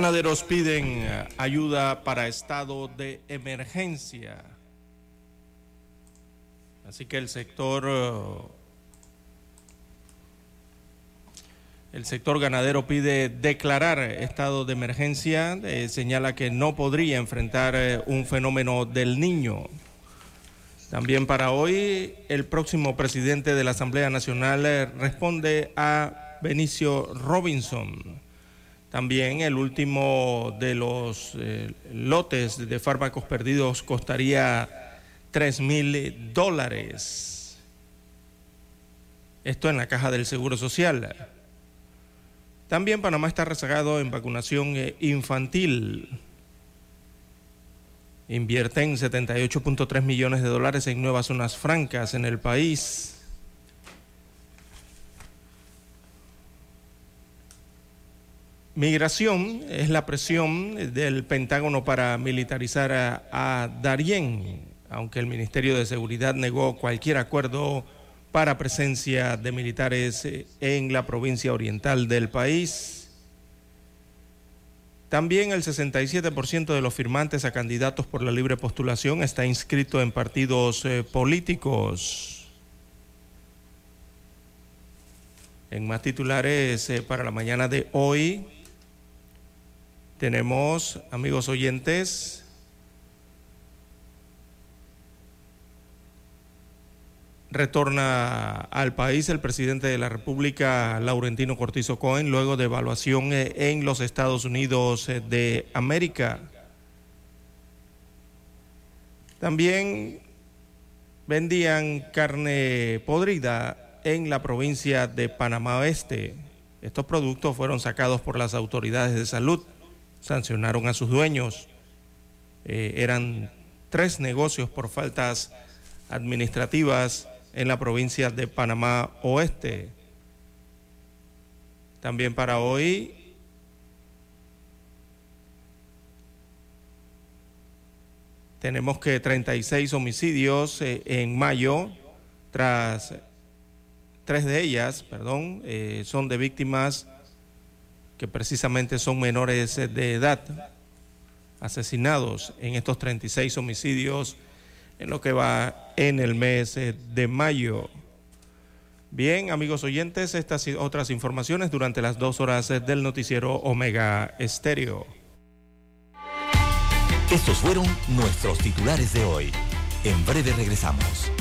Ganaderos piden eh, ayuda para estado de emergencia. Así que el sector eh, el sector ganadero pide declarar estado de emergencia, eh, señala que no podría enfrentar un fenómeno del niño. También para hoy, el próximo presidente de la Asamblea Nacional responde a Benicio Robinson. También el último de los eh, lotes de fármacos perdidos costaría 3 mil dólares. Esto en la caja del Seguro Social. También Panamá está rezagado en vacunación eh, infantil. Invierten 78.3 millones de dólares en nuevas zonas francas en el país. Migración es la presión del Pentágono para militarizar a, a, Darién, aunque el Ministerio de Seguridad negó cualquier acuerdo para presencia de militares en la provincia oriental del país. También el 67% de los firmantes a candidatos por la libre postulación está inscrito en partidos eh, políticos. En más titulares eh, para la mañana de hoy, tenemos, amigos oyentes, retorna al país el presidente de la República, Laurentino Cortizo Cohen, luego de evaluación eh, en los Estados Unidos eh, de América. También vendían carne podrida en la provincia de Panamá Oeste. Estos productos fueron sacados por las autoridades de salud, sancionaron a sus dueños. Eh, eran tres negocios por faltas administrativas en la provincia de Panamá Oeste. También para hoy tenemos que 36 homicidios eh, en mayo, tras tres de ellas, perdón, eh, son de víctimas que precisamente son menores de edad, asesinados en estos 36 homicidios en lo que va en el mes de mayo. Bien, amigos oyentes, estas y otras informaciones durante las dos horas del noticiero Omega Estéreo. Estos fueron nuestros titulares de hoy. En breve regresamos.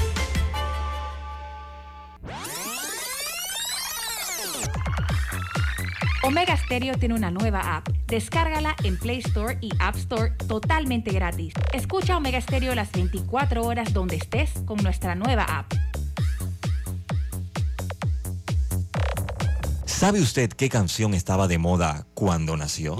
Omega Stereo tiene una nueva app. Descárgala en Play Store y App Store totalmente gratis. Escucha Omega Stereo las 24 horas donde estés con nuestra nueva app. ¿Sabe usted qué canción estaba de moda cuando nació?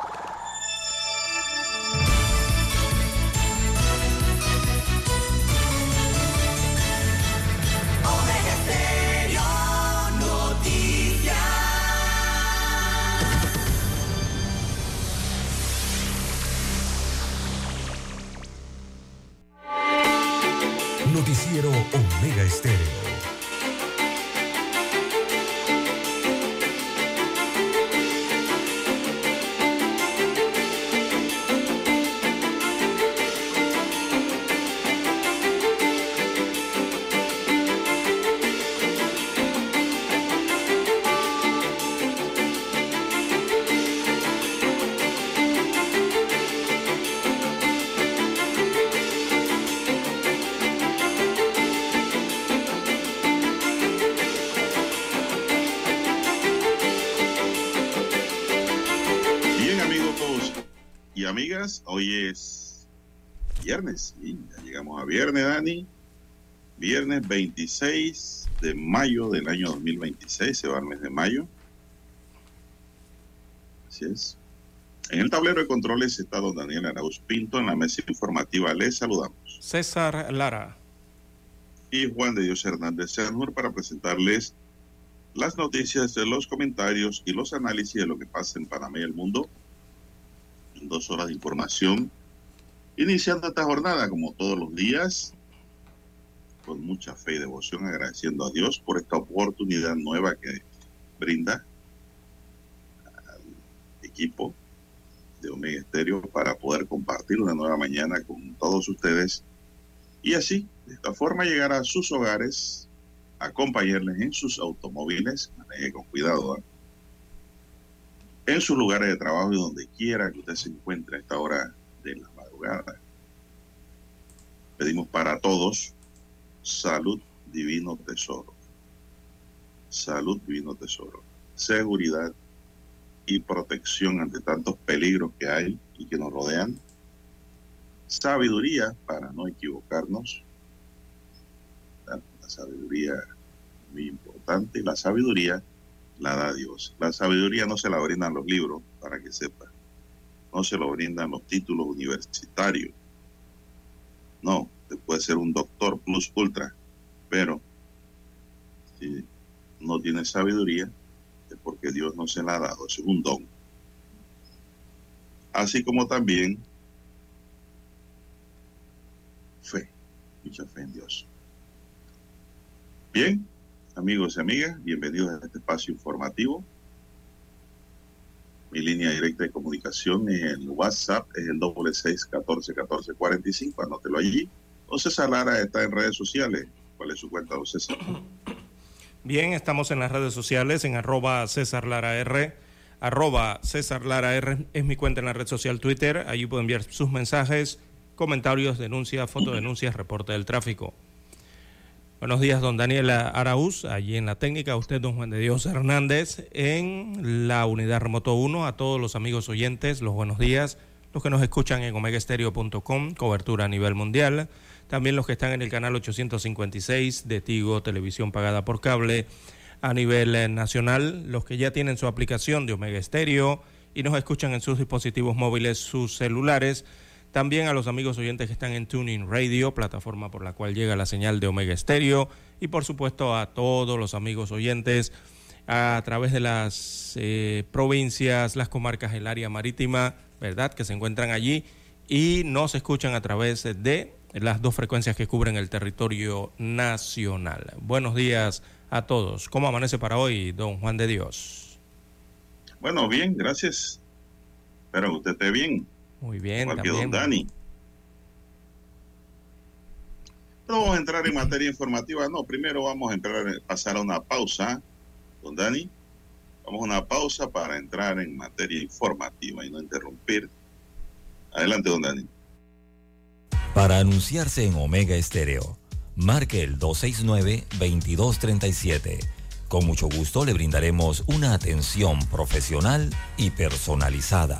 Viernes. y ya llegamos a viernes, Dani. Viernes 26 de mayo del año 2026, se va el mes de mayo. Así es. En el tablero de controles está don Daniel Arauz Pinto. En la mesa informativa les saludamos. César Lara. Y Juan de Dios Hernández Sernur para presentarles las noticias, los comentarios y los análisis de lo que pasa en Panamá y el mundo en dos horas de información. Iniciando esta jornada, como todos los días, con mucha fe y devoción, agradeciendo a Dios por esta oportunidad nueva que brinda al equipo de Omega Estéreo para poder compartir una nueva mañana con todos ustedes y así, de esta forma, llegar a sus hogares, acompañarles en sus automóviles, maneje con cuidado, ¿eh? en sus lugares de trabajo y donde quiera que usted se encuentre a esta hora de la Pedimos para todos salud, divino tesoro. Salud, divino tesoro. Seguridad y protección ante tantos peligros que hay y que nos rodean. Sabiduría para no equivocarnos. La, sabiduría muy importante. La sabiduría la da Dios. La sabiduría no se la brindan los libros, para que sepa. No se lo brindan los títulos universitarios. No, usted puede ser un doctor plus ultra, pero si no tiene sabiduría, es porque Dios no se la ha dado, es un don. Así como también fe, mucha fe en Dios. Bien, amigos y amigas, bienvenidos a este espacio informativo. Mi línea directa de comunicación en el WhatsApp es el doble seis catorce catorce cuarenta y cinco. Anótelo allí. O César Lara está en redes sociales. ¿Cuál es su cuenta, don César? Bien, estamos en las redes sociales en arroba César Lara R. Arroba César Lara R es mi cuenta en la red social Twitter. Allí pueden enviar sus mensajes, comentarios, denuncias, fotodenuncias, reporte del tráfico. Buenos días, don Daniel Araúz, allí en la técnica, usted, don Juan de Dios Hernández, en la unidad remoto 1, a todos los amigos oyentes, los buenos días, los que nos escuchan en omegaestereo.com, cobertura a nivel mundial, también los que están en el canal 856 de Tigo, televisión pagada por cable, a nivel eh, nacional, los que ya tienen su aplicación de Omega Estéreo y nos escuchan en sus dispositivos móviles, sus celulares, también a los amigos oyentes que están en Tuning Radio, plataforma por la cual llega la señal de Omega Estéreo. Y por supuesto a todos los amigos oyentes a través de las eh, provincias, las comarcas, el área marítima, ¿verdad? Que se encuentran allí y nos escuchan a través de las dos frecuencias que cubren el territorio nacional. Buenos días a todos. ¿Cómo amanece para hoy, don Juan de Dios? Bueno, bien, gracias. Que usted esté bien. Muy bien, Igual que también. don Dani. No vamos a entrar en materia informativa, no. Primero vamos a entrar, pasar a una pausa, don Dani. Vamos a una pausa para entrar en materia informativa y no interrumpir. Adelante, don Dani. Para anunciarse en Omega Estéreo, marque el 269-2237. Con mucho gusto le brindaremos una atención profesional y personalizada.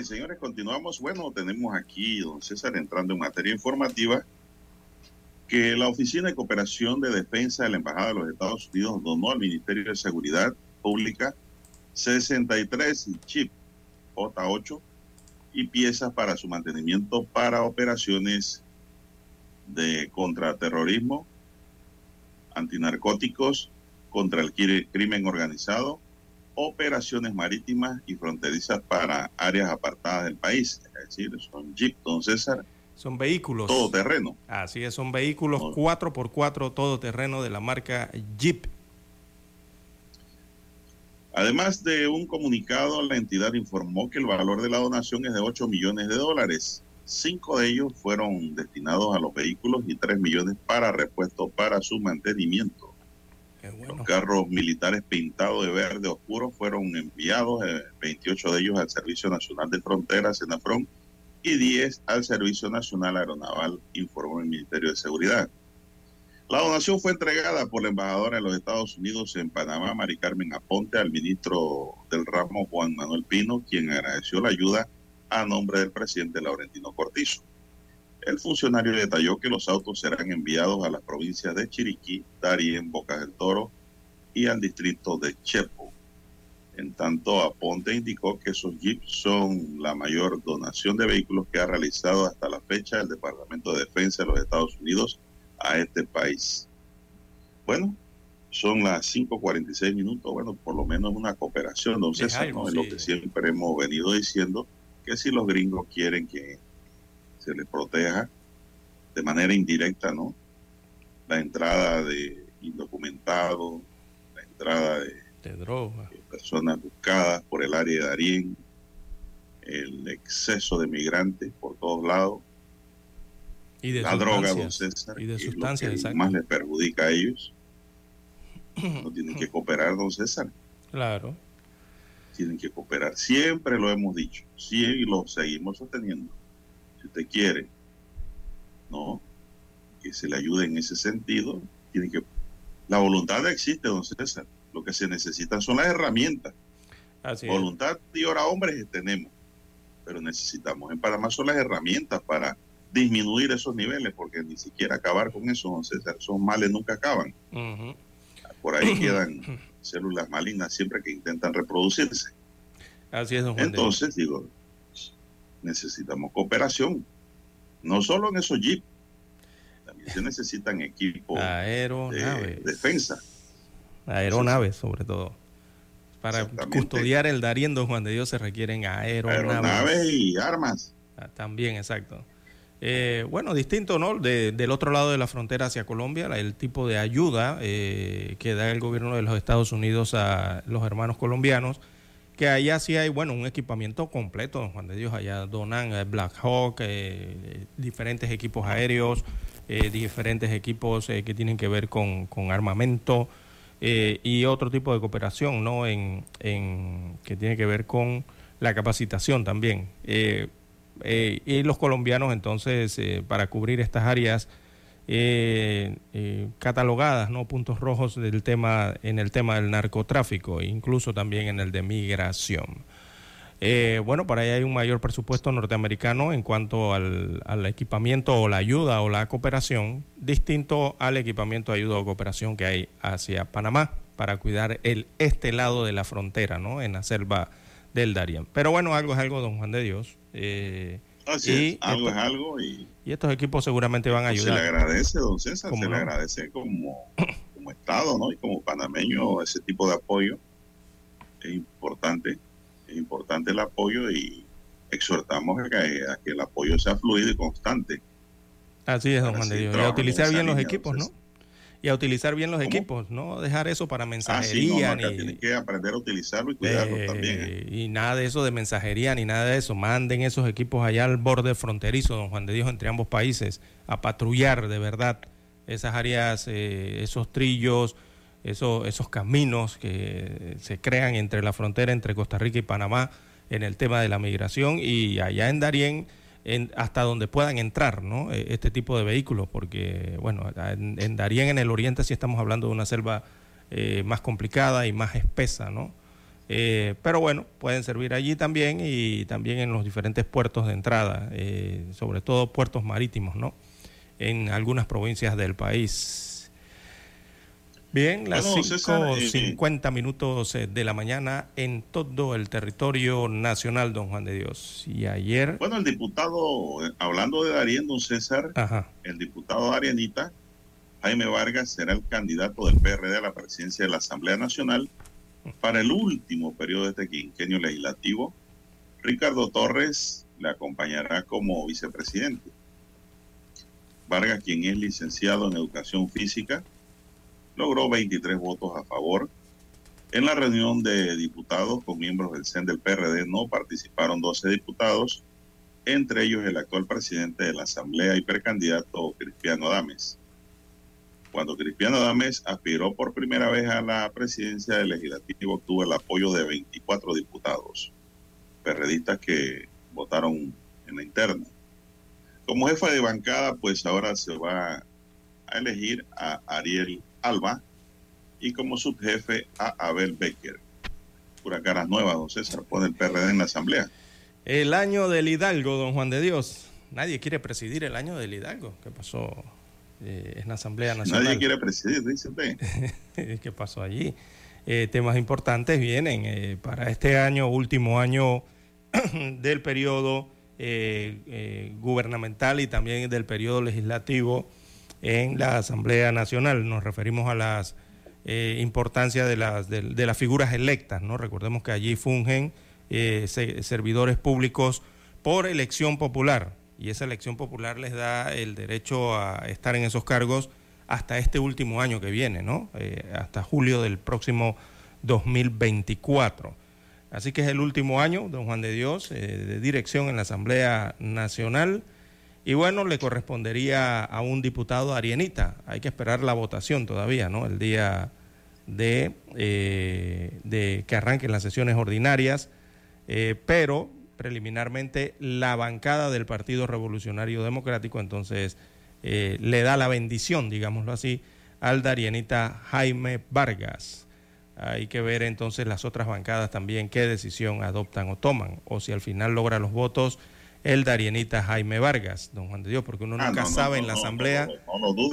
Y señores, continuamos. Bueno, tenemos aquí, don César, entrando en materia informativa, que la Oficina de Cooperación de Defensa de la Embajada de los Estados Unidos donó al Ministerio de Seguridad Pública 63 chip J8 y piezas para su mantenimiento para operaciones de contraterrorismo, antinarcóticos, contra el cri- crimen organizado, operaciones marítimas y fronterizas para áreas apartadas del país. Es decir, son Jeep, don César, Son vehículos. todo terreno. Así es, son vehículos No. 4x4 todoterreno de la marca Jeep. Además de un comunicado, la entidad informó que el valor de la donación es de 8 millones de dólares. Cinco de ellos fueron destinados a los vehículos y 3 millones para repuesto para su mantenimiento. Bueno. Los carros militares pintados de verde oscuro fueron enviados, eh, 28 de ellos al Servicio Nacional de Fronteras, Senafron, y 10 al Servicio Nacional Aeronaval, informó el Ministerio de Seguridad. La donación fue entregada por la embajadora de los Estados Unidos en Panamá, Mari Carmen Aponte, al ministro del ramo Juan Manuel Pino, quien agradeció la ayuda a nombre del presidente Laurentino Cortizo. El funcionario detalló que los autos serán enviados a las provincias de Chiriquí, Darién, Bocas del Toro y al distrito de Chepo. En tanto, Aponte indicó que esos jeeps son la mayor donación de vehículos que ha realizado hasta la fecha el Departamento de Defensa de los Estados Unidos a este país. Bueno, son las 5.46 minutos, bueno, por lo menos una cooperación, don César. Es lo que siempre hemos venido diciendo, que si los gringos quieren que se les proteja de manera indirecta, ¿no? La entrada de indocumentados, la entrada de De droga. personas buscadas por el área de Darién, el exceso de migrantes por todos lados, Y de la droga, don. César, Y de es lo que exacto. más les perjudica a ellos. No tienen que cooperar, don César, Claro. tienen que cooperar. Siempre lo hemos dicho, sí, y lo seguimos sosteniendo. Si usted quiere, no, que se le ayude en ese sentido, tiene que. La voluntad existe, don César. Lo que se necesitan son las herramientas. Así es. Voluntad y hora hombres tenemos, pero necesitamos en Panamá son las herramientas para disminuir esos niveles, porque ni siquiera acabar con eso, don César, esos males nunca acaban. Por ahí quedan células malignas siempre que intentan reproducirse. Así es, don Juan. Entonces, digo, necesitamos cooperación, no solo en esos jeeps, también se necesitan equipos de defensa. Aeronaves, sobre todo. Para custodiar el Darién, don Juan de Dios, se requieren aeronaves. Aeronaves y armas. Ah, También, exacto. Eh, bueno, distinto, ¿no? De- del otro lado de la frontera hacia Colombia, el tipo de ayuda eh, que da el gobierno de los Estados Unidos a los hermanos colombianos, que allá sí hay, bueno, un equipamiento completo, don Juan de Dios, allá donan eh, Black Hawk, eh, diferentes equipos aéreos, eh, diferentes equipos que tienen que ver con, armamento y otro tipo de cooperación, ¿no? En, que tiene que ver con la capacitación también. Y los colombianos entonces, para cubrir estas áreas eh, eh, catalogadas, ¿no? Puntos rojos del tema, en el tema del narcotráfico, e incluso también en el de migración. Eh, bueno, para allá hay un mayor presupuesto norteamericano en cuanto al, al equipamiento o la ayuda o la cooperación, distinto al equipamiento de ayuda o cooperación que hay hacia Panamá para cuidar el este lado de la frontera, ¿no? En la selva del Darién. Pero bueno, algo es algo, don Juan de Dios. Así y es, algo esto- es algo y y estos equipos seguramente van a se le ayudar. agradece, don César, ¿Cómo se le agradece como, como Estado, ¿no? Y como panameño ese tipo de apoyo es importante, es importante el apoyo y exhortamos a que, a que el apoyo sea fluido y constante. Así es, don Juan de Dios. Y a utilizar bien los línea, equipos, ¿no? Y a utilizar bien los ¿Cómo? equipos, no dejar eso para Ah, sí, no, mensajería ni, tienen que aprender a utilizarlo y cuidarlo eh, también. ¿eh? y nada de eso de mensajería ni nada de eso. Manden esos equipos allá al borde fronterizo, don Juan de Dios, entre ambos países, a patrullar de verdad esas áreas, eh, esos trillos, esos, esos caminos que se crean entre la frontera entre Costa Rica y Panamá en el tema de la migración y allá en Darién en- hasta donde puedan entrar. Eh, este tipo de vehículos, porque bueno, en, en en el oriente, sí estamos hablando de una selva eh, más complicada y más espesa, ¿no? Eh, pero bueno, pueden servir allí también y también en los diferentes puertos de entrada, eh, sobre todo puertos marítimos, ¿no? En algunas provincias del país. Bien, las Bueno, César, eh, 5.50 minutos eh, de la mañana en todo el territorio nacional, don Juan de Dios. Y ayer... Bueno, el diputado, eh, hablando de Darien, don César, Ajá. el diputado Arianita, Jaime Vargas, será el candidato del PRD a la presidencia de la Asamblea Nacional para el último periodo de este quinquenio legislativo. Ricardo Torres le acompañará como vicepresidente. Vargas, quien es licenciado en educación física, logró 23 votos a favor. En la reunión de diputados con miembros del CEN del PRD no participaron 12 diputados, entre ellos el actual presidente de la Asamblea y precandidato Cristiano Adames. Cuando Cristiano Adames aspiró por primera vez a la presidencia del legislativo, obtuvo el apoyo de 24 diputados, perredistas que votaron en la interna. Como jefa de bancada, pues ahora se va a elegir a Ariel Alba y como subjefe a Abel Becker. Pura caras nuevas, don César, pone el PRD en la asamblea. El año del Hidalgo, don Juan de Dios. Nadie quiere presidir el año del Hidalgo. ¿Qué pasó eh, en la Asamblea Nacional? Nadie quiere presidir, dice usted. ¿Qué pasó allí? Eh, temas importantes vienen eh, para este año, último año del periodo gubernamental y también del periodo legislativo en la Asamblea Nacional. Nos referimos a las eh, importancia de las, de, de las figuras electas, ¿no? Recordemos que allí fungen eh, se- servidores públicos por elección popular y esa elección popular les da el derecho a estar en esos cargos hasta este último año que viene, ¿no? Eh, hasta julio del próximo 2024. Así que es el último año, don Juan de Dios, eh, de dirección en la Asamblea Nacional. Y bueno, le correspondería a un diputado arienita. Hay que esperar la votación todavía, ¿no? El día de, eh, de que arranquen las sesiones ordinarias. Eh, pero preliminarmente la bancada del Partido Revolucionario Democrático entonces eh, le da la bendición, digámoslo así, al darienita Jaime Vargas. Hay que ver entonces las otras bancadas también qué decisión adoptan o toman, o si al final logra los votos el darienita Jaime Vargas, don Juan de Dios, porque uno Ah, nunca no, sabe no, en la asamblea. No, no,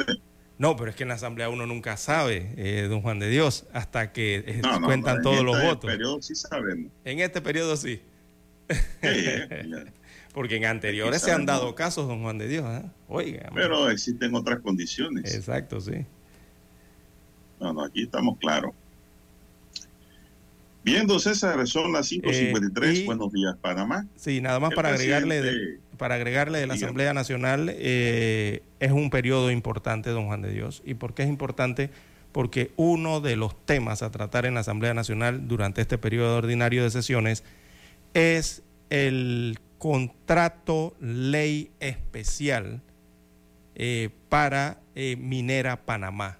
no pero es que en la asamblea uno nunca sabe, eh, don Juan de Dios, hasta que eh, cuentan en todos los este votos. periodo sí sabemos. En este periodo sí. Sí, eh. Porque en anteriores se han dado casos, don Juan de Dios. ¿eh? Oiga. Pero existen otras condiciones. Exacto, sí. No, no, aquí estamos claros. Bien, don César, son las 5.53. Eh, Buenos días, Panamá. Sí, nada más El para agregarle, de, para agregarle de la. Asamblea Nacional, eh, es un periodo importante, don Juan de Dios. ¿Y por qué es importante? porque uno de los temas a tratar en la Asamblea Nacional durante este periodo ordinario de sesiones es el contrato ley especial eh, para eh, Minera Panamá.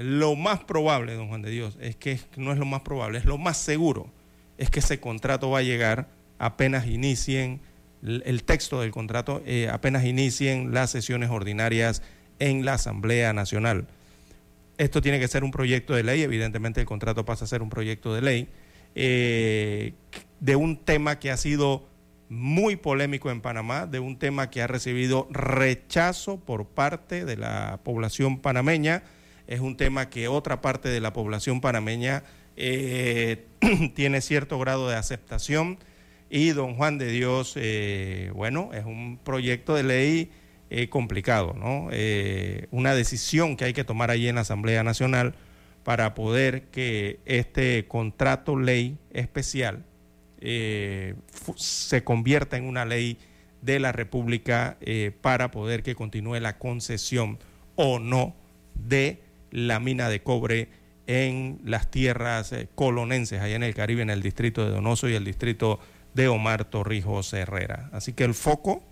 Lo más probable, don Juan de Dios, es que no es lo más probable, es lo más seguro, es que ese contrato va a llegar apenas inicien el texto del contrato, eh, apenas inicien las sesiones ordinarias en la Asamblea Nacional. Esto tiene que ser un proyecto de ley, evidentemente el contrato pasa a ser un proyecto de ley, de un tema que ha sido muy polémico en Panamá, de un tema que ha recibido rechazo por parte de la población panameña. Es un tema que otra parte de la población panameña eh, tiene cierto grado de aceptación. Y don Juan de Dios, eh, bueno, es un proyecto de ley eh, complicado, ¿no? una decisión que hay que tomar allí en la Asamblea Nacional para poder que este contrato ley especial se convierta en una ley de la República para poder que continúe la concesión o no de la mina de cobre en las tierras eh, colonenses, allá en el Caribe, en el distrito de Donoso y el distrito de Omar Torrijos Herrera. Así que el foco,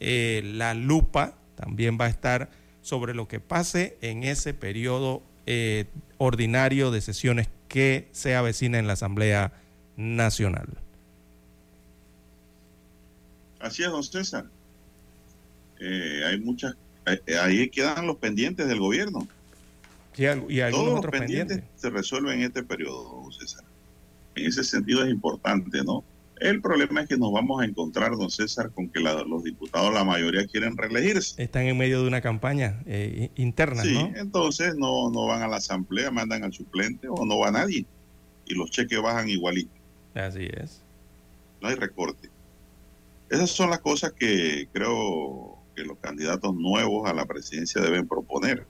la lupa, también va a estar sobre lo que pase en ese periodo ordinario de sesiones que se avecina en la Asamblea nacional. Así es, don César. Eh, hay muchas, eh, ahí quedan los pendientes del gobierno. Y algunos Todos otros pendientes, se resuelven en este periodo, don César. En ese sentido es importante, ¿no? El problema es que nos vamos a encontrar, don César, con que los diputados, la mayoría quieren reelegirse. Están en medio de una campaña eh, interna, sí, ¿no? entonces no, no van a la asamblea, mandan al suplente o no va nadie. Y los cheques bajan igualito. Así es. No hay recorte. Esas son las cosas que creo que los candidatos nuevos a la presidencia deben proponer,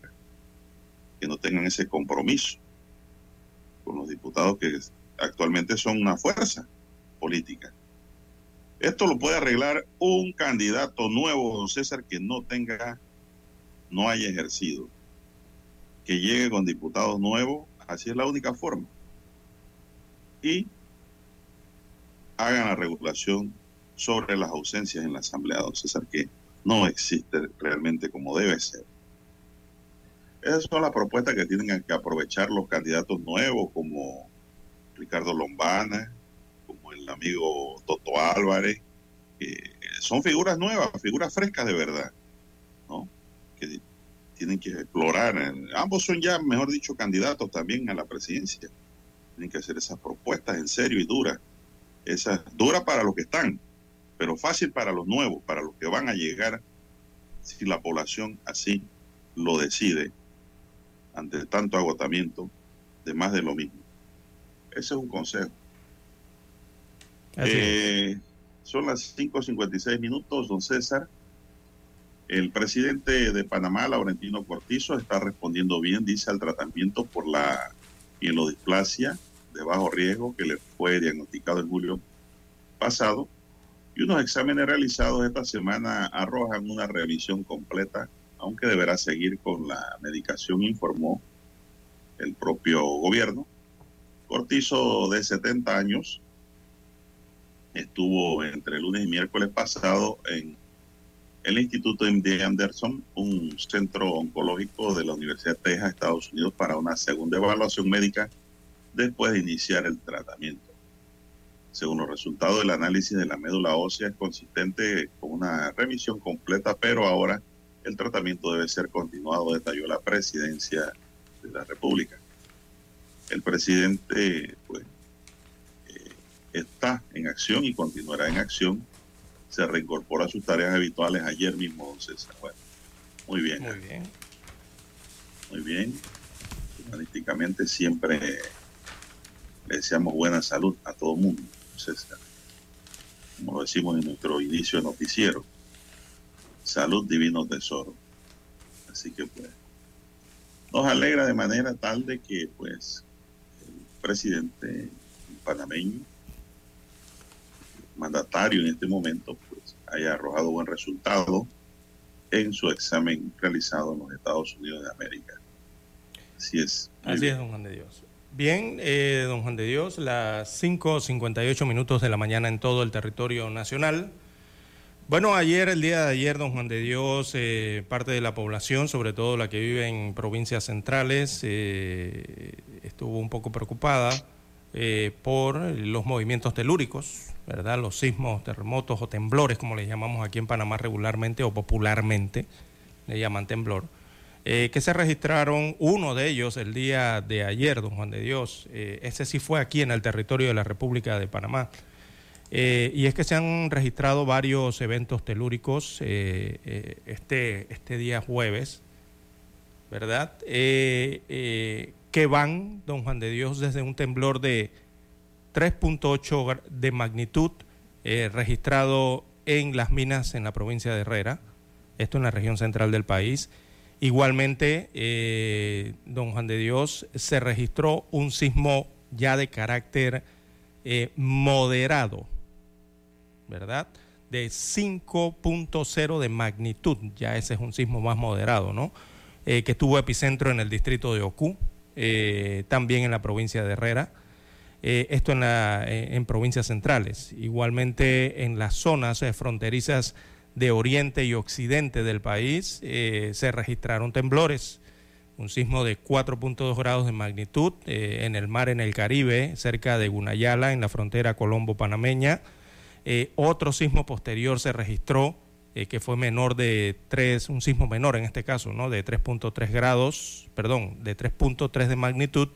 que no tengan ese compromiso con los diputados que actualmente son una fuerza política. Esto lo puede arreglar un candidato nuevo, don César, que no tenga, no haya ejercido, que llegue con diputados nuevos, así es la única forma. Y hagan la regulación sobre las ausencias en la Asamblea, don César, que no existe realmente como debe ser. Esas son las propuestas que tienen que aprovechar los candidatos nuevos como Ricardo Lombana, como el amigo Toto Álvarez, que son figuras nuevas, figuras frescas de verdad, ¿no? Que tienen que explorar. Ambos son ya, mejor dicho, candidatos también a la presidencia. Tienen que hacer esas propuestas en serio y duras. Esas duras para los que están, pero fácil para los nuevos, para los que van a llegar si la población así lo decide ante tanto agotamiento de más de lo mismo. Ese es un consejo. Eh, son las 5.56 minutos, don César. El presidente de Panamá, Laurentino Cortizo, está respondiendo bien, dice, al tratamiento por la displasia de bajo riesgo que le fue diagnosticado en julio pasado y unos exámenes realizados esta semana arrojan una revisión completa, aunque deberá seguir con la medicación, informó el propio gobierno. Cortizo, de 70 años, estuvo entre lunes y miércoles pasado en el Instituto MD Anderson, un centro oncológico de la Universidad de Texas, Estados Unidos, para una segunda evaluación médica después de iniciar el tratamiento. Según los resultados del análisis de la médula ósea, es consistente con una remisión completa, pero ahora el tratamiento debe ser continuado, detalló la presidencia de la República. El presidente pues, eh, está en acción y continuará en acción. Se reincorpora a sus tareas habituales ayer mismo, don César. Bueno, muy bien. Muy bien. Muy bien. Humanísticamente siempre le deseamos buena salud a todo el mundo como lo decimos en nuestro inicio de noticiero. Salud divino tesoro. Así que pues nos alegra de manera tal de que pues el presidente panameño, mandatario en este momento, pues haya arrojado buen resultado en su examen realizado en los Estados Unidos de América. Así es. Así bien. es, don Juan de Dios. Bien, eh, don Juan de Dios, las 5.58 minutos de la mañana en todo el territorio nacional. Bueno, ayer, el día de ayer, don Juan de Dios, eh, parte de la población, sobre todo la que vive en provincias centrales, eh, estuvo un poco preocupada eh, por los movimientos telúricos, ¿verdad? Los sismos, terremotos o temblores, como les llamamos aquí en Panamá regularmente o popularmente, le llaman temblor, que se registraron, uno de ellos el día de ayer, don Juan de Dios, ese sí fue aquí en el territorio de la República de Panamá. Eh, y es que se han registrado varios eventos telúricos eh, eh, este, este día jueves, ¿verdad? Que van, don Juan de Dios, desde un temblor de 3.8 gra- de magnitud registrado en las minas en la provincia de Herrera, esto en la región central del país. Igualmente, don Juan de Dios, se registró un sismo ya de carácter moderado, ¿verdad? De 5.0 de magnitud, ya ese es un sismo más moderado, ¿no? Eh, que tuvo epicentro en el distrito de Ocú, eh, también en la provincia de Herrera, eh, esto en, la, en provincias centrales. Igualmente en las zonas fronterizas de oriente y occidente del país se registraron temblores, un sismo de 4.2 grados de magnitud en el mar en el Caribe, cerca de Gunayala, en la frontera colombo-panameña. Eh, otro sismo posterior se registró eh, que fue menor de 3, un sismo menor en este caso, ¿no? De 3.3 grados, perdón, de 3.3 de magnitud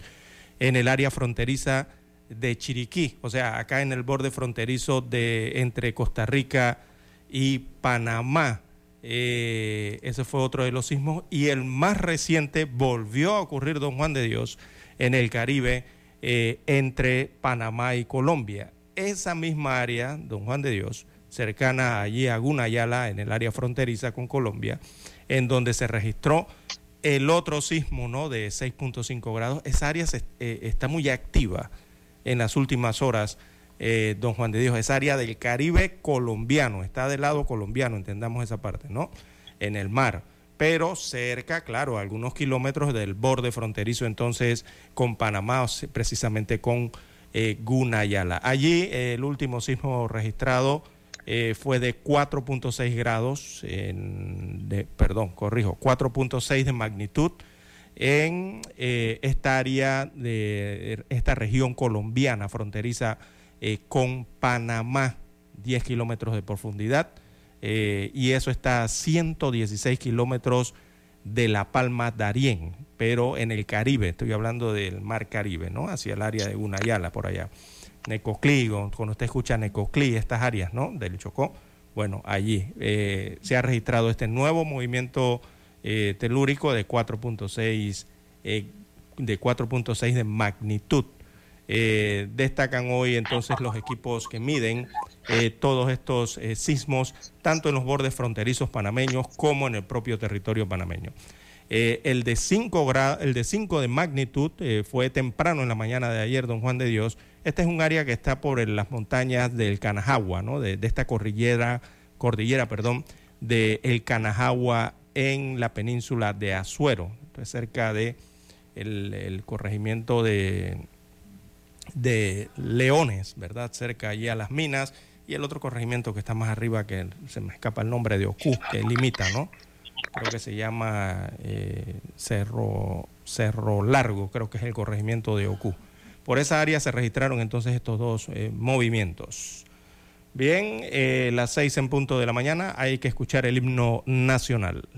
en el área fronteriza de Chiriquí, o sea, acá en el borde fronterizo de entre Costa Rica y Panamá. Eh, ese fue otro de los sismos. Y el más reciente volvió a ocurrir, don Juan de Dios, en el Caribe, entre Panamá y Colombia. Esa misma área, don Juan de Dios, cercana allí a Gunayala, en el área fronteriza con Colombia, en donde se registró el otro sismo ¿no? de 6.5 grados. Esa área eh, está muy activa en las últimas horas, eh, don Juan de Dios. Esa área del Caribe colombiano, está del lado colombiano, entendamos esa parte, ¿no? En el mar. Pero cerca, claro, algunos kilómetros del borde fronterizo entonces con Panamá, precisamente con eh, Gunayala. Allí eh, el último sismo registrado eh, fue de 4.6 grados, en- de, perdón, corrijo, 4.6 de magnitud en eh, esta área de esta región colombiana fronteriza con Panamá, 10 kilómetros de profundidad, y eso está a 116 kilómetros de La Palma Darién, pero en el Caribe, estoy hablando del Mar Caribe, ¿no? Hacia el área de Gunayala, por allá. Necoclí, cuando usted escucha Necoclí, estas áreas, ¿no? Del Chocó, bueno, allí eh, se ha registrado este nuevo movimiento eh, telúrico de 4.6 eh, de 4.6 de magnitud. Destacan hoy entonces los equipos que miden todos estos sismos, tanto en los bordes fronterizos panameños como en el propio territorio panameño. Eh, el de 5 el de 5 de magnitud eh, fue temprano en la mañana de ayer, don Juan de Dios. Este es un área que está por las montañas del Canajagua, ¿no? de, de esta cordillera, cordillera perdón, de el Canajagua en la península de Azuero, entonces cerca de el, el corregimiento de, de Leones, ¿verdad? Cerca allí a las minas, y el otro corregimiento que está más arriba, que se me escapa el nombre de Ocú, que limita, ¿no? Creo que se llama eh, Cerro, Cerro Largo, creo que es el corregimiento de Ocú. Por esa área se registraron entonces estos dos eh, movimientos. Bien, eh, las seis en punto de la mañana hay que escuchar el himno nacional.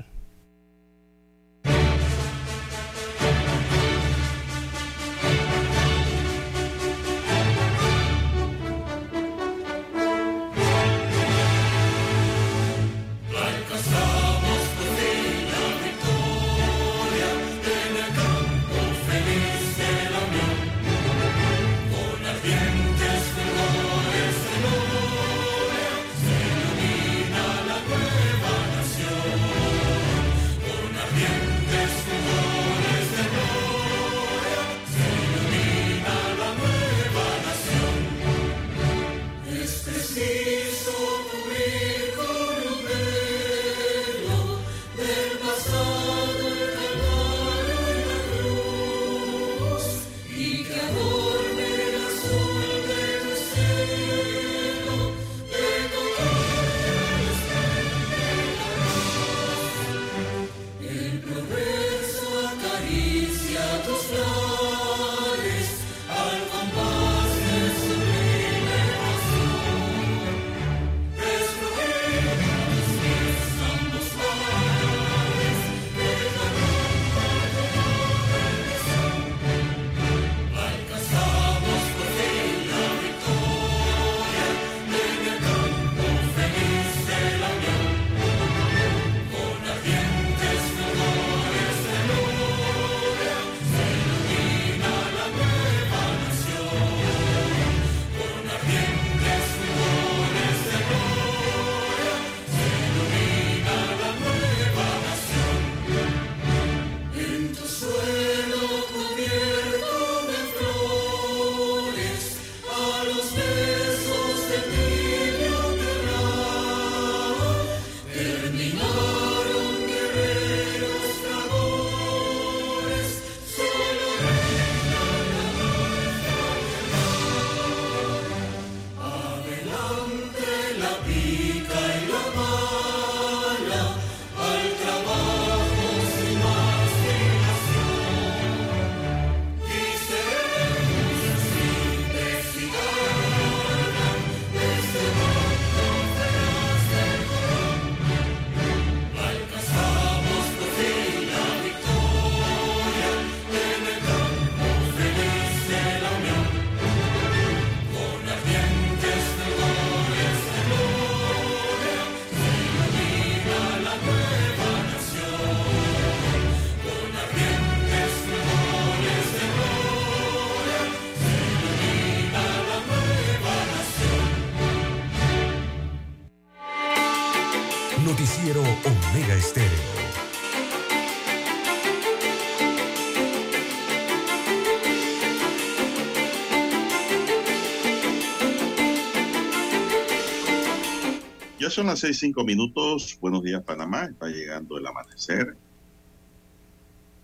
Ya son las seis cinco minutos. Buenos días, Panamá. Está llegando el amanecer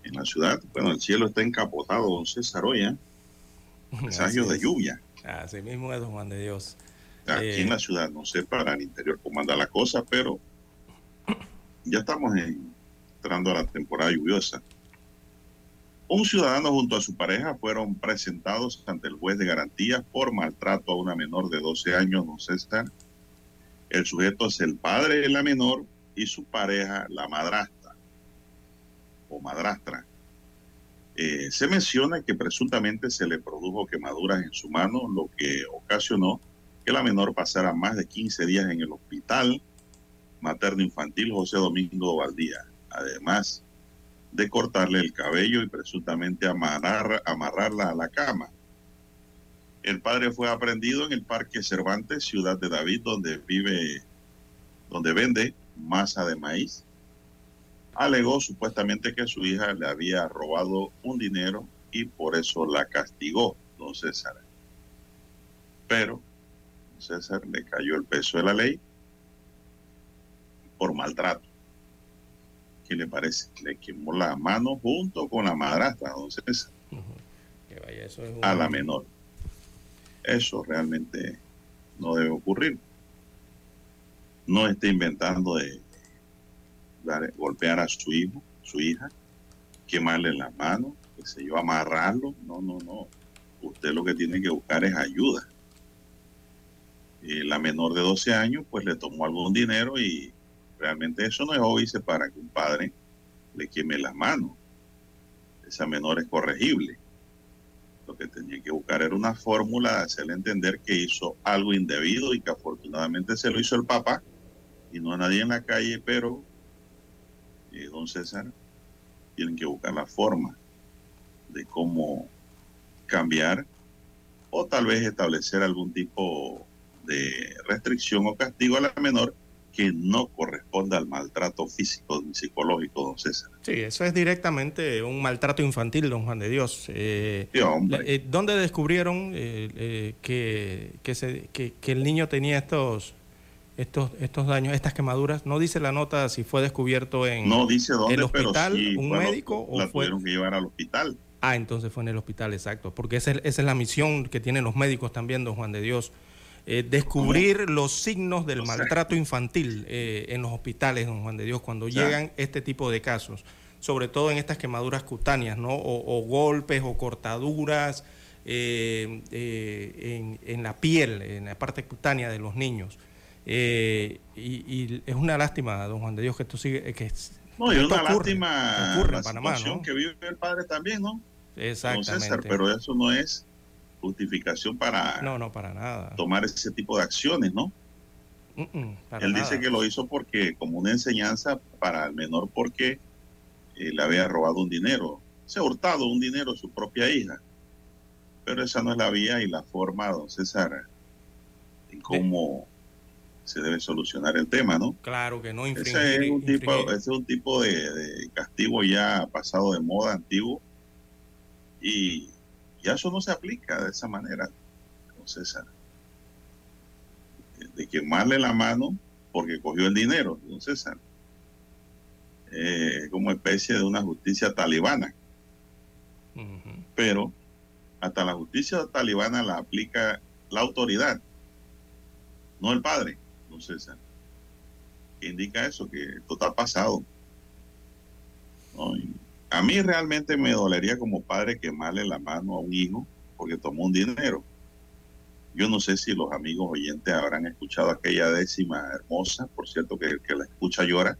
en la ciudad. Bueno, el cielo está encapotado, don César, hoy, ¿eh? Presagios de lluvia. Así mismo es, don Juan de Dios. Aquí Eh, en la ciudad, no sé para el interior cómo anda la cosa, pero ya estamos en- entrando a la temporada lluviosa. Un ciudadano junto a su pareja fueron presentados ante el juez de garantías por maltrato a una menor de 12 años, don César. El sujeto es el padre de la menor y su pareja, la madrastra o madrastra. Eh, se menciona que presuntamente se le produjo quemaduras en su mano, lo que ocasionó que la menor pasara más de 15 días en el hospital materno infantil José Domingo Valdía, además de cortarle el cabello y presuntamente amarrar, amarrarla a la cama. El padre fue aprendido en el Parque Cervantes, Ciudad de David, donde vive, donde vende masa de maíz. Alegó supuestamente que su hija le había robado un dinero y por eso la castigó, don César. Pero don César le cayó el peso de la ley por maltrato. ¿Qué le parece? Le quemó la mano junto con la madrastra, don César, que vaya, eso es un- a la menor. Eso realmente no debe ocurrir. No esté inventando de golpear a su hijo, su hija, quemarle la mano, qué sé yo, amarrarlo. No, no, no. Usted lo que tiene que buscar es ayuda. Y la menor de 12 años, pues le tomó algún dinero y realmente eso no es óbice para que un padre le queme las manos. Esa menor es corregible. Lo que tenía que buscar era una fórmula de hacerle entender que hizo algo indebido y que afortunadamente se lo hizo el papá y no nadie en la calle, pero eh, don César, tienen que buscar la forma de cómo cambiar o tal vez establecer algún tipo de restricción o castigo a la menor que no corresponda al maltrato físico ni psicológico, don César. Sí, eso es directamente un maltrato infantil, don Juan de Dios. Eh, Sí, eh, ¿Dónde descubrieron eh, eh, que, que, se- que- que el niño tenía estos, estos, estos daños, estas quemaduras? No dice la nota si fue descubierto en No dice dónde, el hospital, pero sí un fue médico o la fue... tuvieron que llevar al hospital. Ah, entonces fue en el hospital, exacto. Porque esa es, esa es la misión que tienen los médicos también, don Juan de Dios. Eh, descubrir los signos del maltrato infantil eh, en los hospitales, don Juan de Dios, cuando llegan este tipo de casos. Sobre todo en estas quemaduras cutáneas, ¿no? O, o golpes o cortaduras eh, eh, en, en la piel, en la parte cutánea de los niños. Eh, y, y es una lástima, don Juan de Dios, que esto sigue... eh, Que No, y una ocurre, lástima ocurre la en Panamá, situación ¿no? que vive el padre también, ¿no? Don Exactamente. César, pero eso no es justificación para No, no, para nada. tomar ese tipo de acciones, ¿no? Él nada. dice que lo hizo porque como una enseñanza para el menor porque eh, le había robado un dinero, se ha hurtado un dinero a su propia hija. Pero esa no es la vía y la forma, don César, en cómo se debe solucionar el tema, ¿no? Claro que no infringir. Ese es un tipo, ese es un tipo de, de castigo ya pasado de moda, antiguo, y ya eso no se aplica de esa manera, don César. De quemarle la mano porque cogió el dinero, don César. Eh, como especie de una justicia talibana, pero hasta la justicia talibana la aplica la autoridad, no el padre, don César. Que indica eso, que esto está pasado. ¿no? Y a mí realmente me dolería como padre quemarle la mano a un hijo porque tomó un dinero. Yo no sé si los amigos oyentes habrán escuchado aquella décima hermosa, por cierto que el que la escucha llora,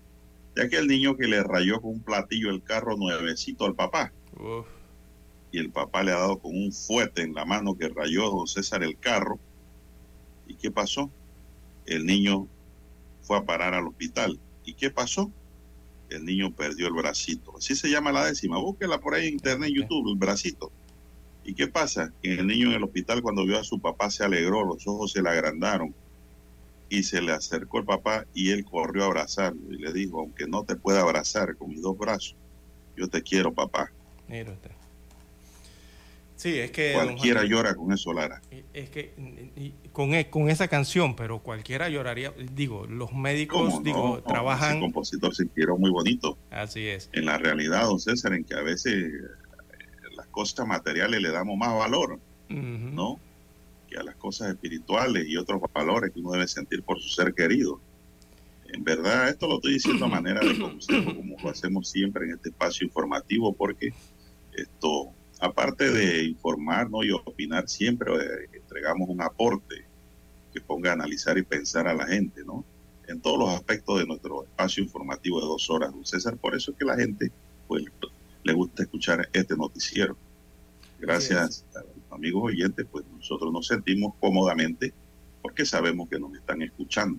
de aquel niño que le rayó con un platillo el carro nuevecito al papá Uf, y el papá le ha dado con un fuete en la mano que rayó a don César el carro. ¿Y qué pasó? El niño fue a parar al hospital. ¿Y qué pasó? El niño perdió el bracito. Así se llama la décima. Búsquela por ahí en internet, en YouTube, el bracito. ¿Y qué pasa? Que el niño en el hospital cuando vio a su papá se alegró, los ojos se le agrandaron y se le acercó el papá y él corrió a abrazarlo y le dijo, aunque no te pueda abrazar con mis dos brazos, yo te quiero, papá. Mira usted. Sí, es que... Cualquiera llora con eso, Lara. Es que y con, e- con esa canción, pero cualquiera lloraría. Digo, los médicos, ¿Cómo digo, no? Trabajan. Ese compositor se inspiró muy bonito. Así es. En la realidad, don César, en que a veces eh, las cosas materiales le damos más valor. ¿no? Que a las cosas espirituales y otros valores que uno debe sentir por su ser querido. En verdad, esto lo estoy diciendo a manera de consejo, como lo hacemos siempre en este espacio informativo, porque esto, aparte de informar ¿no? y opinar, siempre eh, entregamos un aporte que ponga a analizar y pensar a la gente, ¿no? En todos los aspectos de nuestro espacio informativo de dos horas, don César. Por eso es que la gente, pues, le gusta escuchar este noticiero. Gracias a los amigos oyentes, pues nosotros nos sentimos cómodamente porque sabemos que nos están escuchando,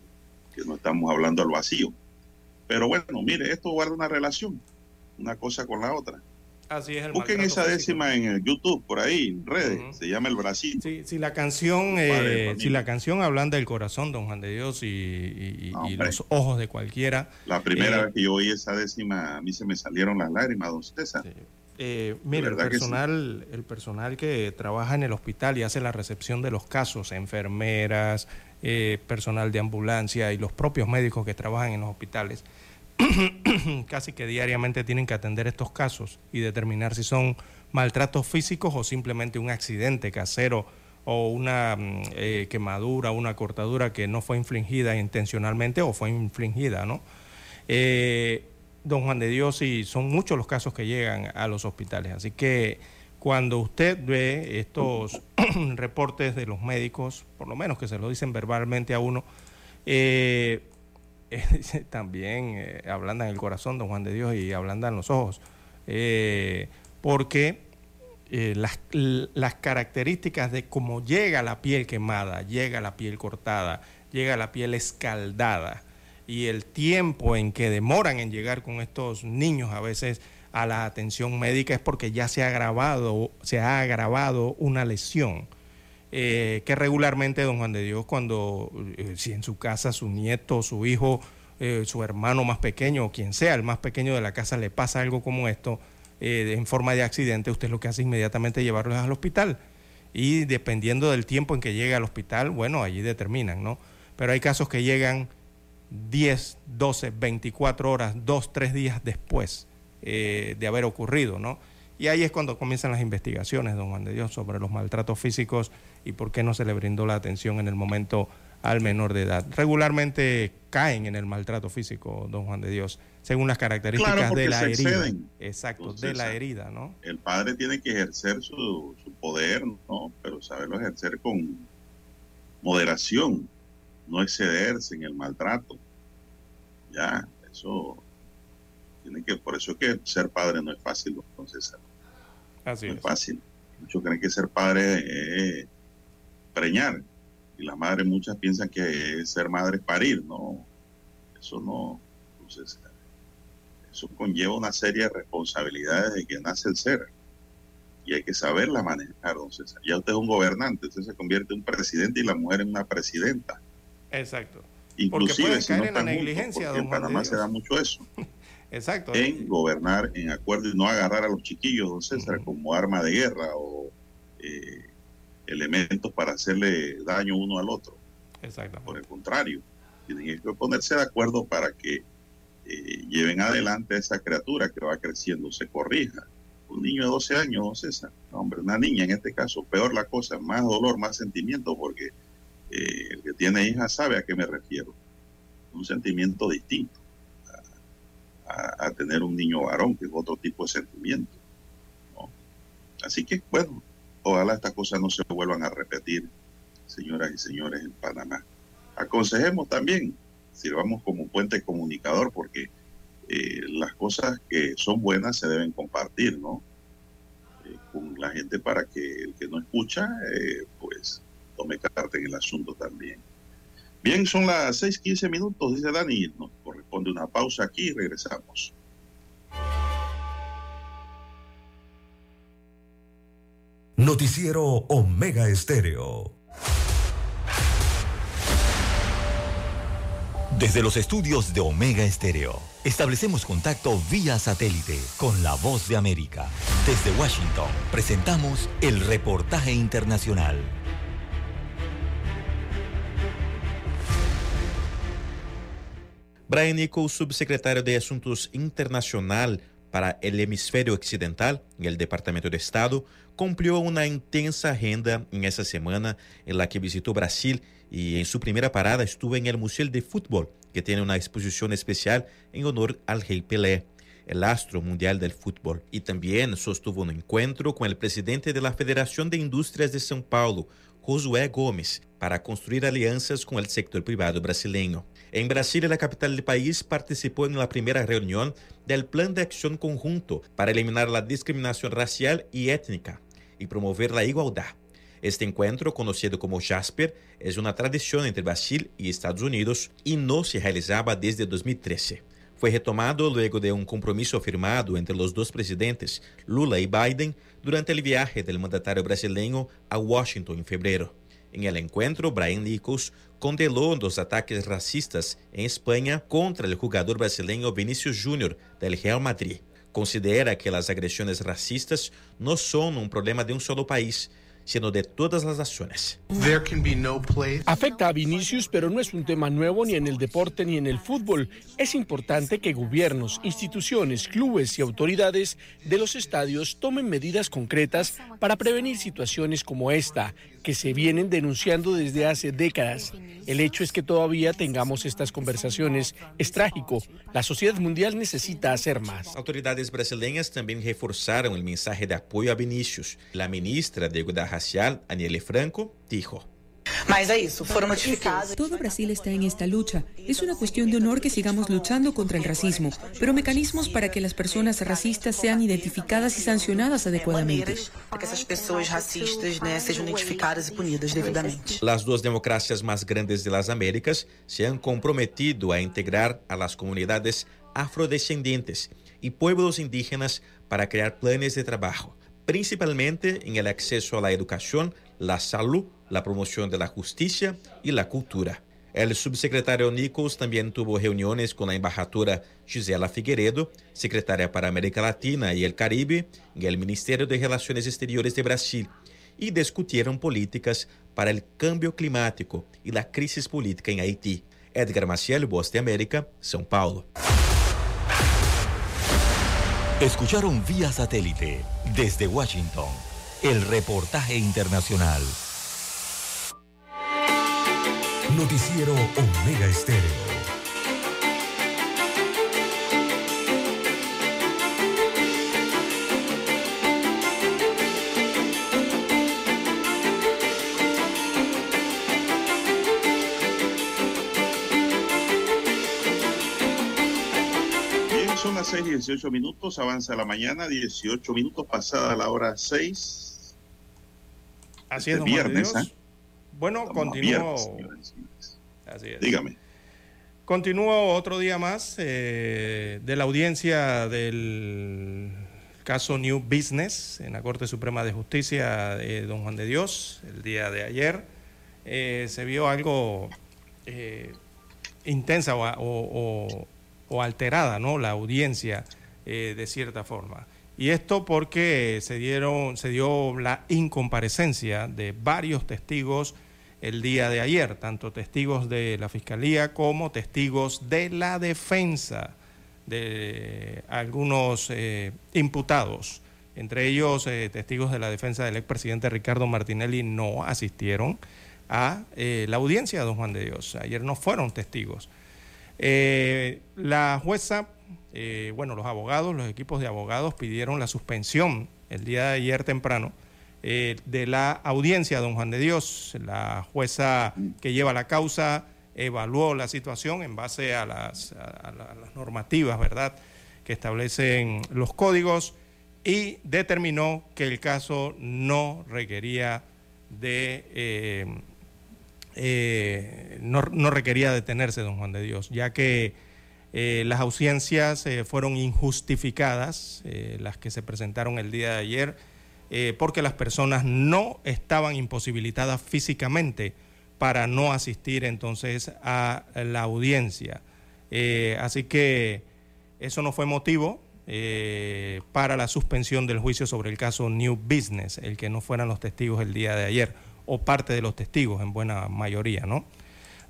que no estamos hablando al vacío. Pero bueno, mire, esto guarda una relación, una cosa con la otra. Así es el Busquen esa físico. décima en el YouTube, por ahí, en redes, se llama El Brasil. Sí, si la canción, eh, si la canción hablando del corazón, don Juan de Dios, y, y- y- No, y hombre. los ojos de cualquiera. La primera eh, vez que yo oí esa décima, a mí se me salieron las lágrimas, don César. Eh, mira, el sí. personal, el personal que trabaja en el hospital y hace la recepción de los casos, enfermeras, eh, personal de ambulancia y los propios médicos que trabajan en los hospitales, casi que diariamente tienen que atender estos casos y determinar si son maltratos físicos o simplemente un accidente casero o una mm, eh, quemadura, una cortadura que no fue infligida intencionalmente o fue infligida, ¿no? Eh, don Juan de Dios, y son muchos los casos que llegan a los hospitales. Así que cuando usted ve estos reportes de los médicos, por lo menos que se lo dicen verbalmente a uno, eh, también eh, ablandan el corazón, don Juan de Dios, y ablandan los ojos. Eh, porque eh, las, las características de cómo llega la piel quemada, llega la piel cortada, llega la piel escaldada, y el tiempo en que demoran en llegar con estos niños a veces a la atención médica es porque ya se ha agravado, se ha agravado una lesión. Eh, que regularmente, don Juan de Dios, cuando eh, si en su casa su nieto, su hijo, eh, su hermano más pequeño, o quien sea, el más pequeño de la casa, le pasa algo como esto, en forma de accidente, usted lo que hace inmediatamente es llevarlos al hospital. Y dependiendo del tiempo en que llegue al hospital, bueno, allí determinan, ¿no? Pero hay casos que llegan 10, 12, 24 horas, 2, 3 días después de haber ocurrido, ¿no? Y ahí es cuando comienzan las investigaciones, don Juan de Dios, sobre los maltratos físicos y por qué no se le brindó la atención en el momento al menor de edad. Regularmente caen en el maltrato físico, don Juan de Dios, según las características Claro, de la se herida. exceden. Exacto, Entonces, de la herida, ¿no? El padre tiene que ejercer su, su poder, ¿no? Pero saberlo ejercer con moderación, no excederse en el maltrato. Ya, eso tiene que, por eso es que ser padre no es fácil, entonces Así no es. es fácil. Muchos creen que ser padre es preñar. Y las madres muchas piensan que es ser madre es parir. No, eso no. Entonces, eso conlleva una serie de responsabilidades de que nace el ser. Y hay que saberla manejar, don César. Ya usted es un gobernante, usted se convierte en un presidente y la mujer en una presidenta. Exacto. Inclusive si no en la juntos, porque en Panamá Dios. se da mucho eso. Exacto. en gobernar en acuerdo y no agarrar a los chiquillos, don César, como arma de guerra o eh, elementos para hacerle daño uno al otro. Exactamente. Por el contrario, tienen que ponerse de acuerdo para que eh, lleven adelante a esa criatura que va creciendo, se corrija. Un niño de 12 años, César, no, hombre, una niña en este caso, peor la cosa, más dolor, más sentimiento, porque eh, el que tiene hija sabe a qué me refiero. Un sentimiento distinto a, a tener un niño varón, que es otro tipo de sentimiento. ¿no? Así que, bueno, ojalá estas cosas no se vuelvan a repetir, señoras y señores, en Panamá. Aconsejemos también, sirvamos como puente comunicador, porque eh, las cosas que son buenas se deben compartir, ¿no? Eh, con la gente para que el que no escucha, eh, pues tome carta en el asunto también. Bien, son las 6:15 minutos, dice Dani. Nos corresponde una pausa aquí y regresamos. Noticiero Omega Estéreo. Desde los estudios de Omega Estéreo, establecemos contacto vía satélite con la voz de América. Desde Washington, presentamos el reportaje internacional. Brian Nichols, subsecretario de Asuntos Internacional para el Hemisferio Occidental en el Departamento de Estado, cumplió una intensa agenda en esa semana en la que visitó Brasil y en su primera parada estuvo en el Museo de Fútbol, que tiene una exposición especial en honor al rey Pelé, el astro mundial del fútbol. Y también sostuvo un encuentro con el presidente de la Federación de Industrias de São Paulo, Josué Gomes, para construir alianzas con el sector privado brasileño. En Brasilia, la capital del país, participó en la primera reunión del Plan de Acción Conjunto para eliminar la discriminación racial y étnica y promover la igualdad. Este encuentro, conocido como Jasper, es una tradición entre Brasil y Estados Unidos y no se realizaba desde 2013. Fue retomado luego de un compromiso firmado entre los dos presidentes, Lula y Biden, durante el viaje del mandatario brasileño a Washington en febrero. En el encuentro, Brian Nichols condenó los ataques racistas en España contra el jugador brasileño Vinicius Júnior del Real Madrid. Considera que las agresiones racistas no son un problema de un solo país, sino de todas las naciones. Afecta a Vinicius, pero no es un tema nuevo ni en el deporte ni en el fútbol. Es importante que gobiernos, instituciones, clubes y autoridades de los estadios tomen medidas concretas para prevenir situaciones como esta, que se vienen denunciando desde hace décadas. El hecho es que todavía tengamos estas conversaciones. Es trágico. La sociedad mundial necesita hacer más. Autoridades brasileñas también reforzaron el mensaje de apoyo a Vinicius. La ministra de Igualdad Racial, Aniele Franco, dijo. Todo Brasil está en esta lucha. Es una cuestión de honor que sigamos luchando contra el racismo, pero mecanismos para que las personas racistas sean identificadas y sancionadas adecuadamente. Las dos democracias más grandes de las Américas se han comprometido a integrar a las comunidades afrodescendientes y pueblos indígenas para crear planes de trabajo, principalmente en el acceso a la educación, la salud, la promoción de la justicia y la cultura. El subsecretario Nichols también tuvo reuniones con la embajadora Gisela Figueiredo, secretaria para América Latina y el Caribe, en el Ministerio de Relaciones Exteriores de Brasil, y discutieron políticas para el cambio climático y la crisis política en Haití. Edgar Maciel, Voz de América, São Paulo. Escucharon vía satélite desde Washington el reportaje internacional. Noticiero Omega Estéreo. Bien, son las 6 y 18 minutos, avanza la mañana, 18 minutos pasada la hora 6. Así es, Este Juan de viernes, Dios. ¿eh? Bueno, continúo. Así es. Dígame. Continúo otro día más eh, de la audiencia del caso New Business en la Corte Suprema de Justicia de Don Juan de Dios el día de ayer. Eh, se vio algo eh, intensa o, o- o- o alterada, ¿no? La audiencia de cierta forma. Y esto porque se dieron, se dio la incomparecencia de varios testigos el día de ayer, tanto testigos de la Fiscalía como testigos de la defensa de algunos eh, imputados. Entre ellos, eh, testigos de la defensa del expresidente Ricardo Martinelli no asistieron a eh, la audiencia de Don Juan de Dios. Ayer no fueron testigos. La jueza, bueno, los abogados, los equipos de abogados pidieron la suspensión el día de ayer temprano eh, de la audiencia Don Juan de Dios. La jueza que lleva la causa evaluó la situación en base a las, a- a la- a las normativas, ¿verdad?, que establecen los códigos y determinó que el caso no requería de... eh, eh, no, no requería detenerse don Juan de Dios, ya que las audiencias eh, fueron injustificadas, las que se presentaron el día de ayer, eh, porque las personas no estaban imposibilitadas físicamente para no asistir entonces a la audiencia. Eh, así que eso no fue motivo eh, para la suspensión del juicio sobre el caso New Business, el que no fueran los testigos el día de ayer, o parte de los testigos en buena mayoría, ¿no?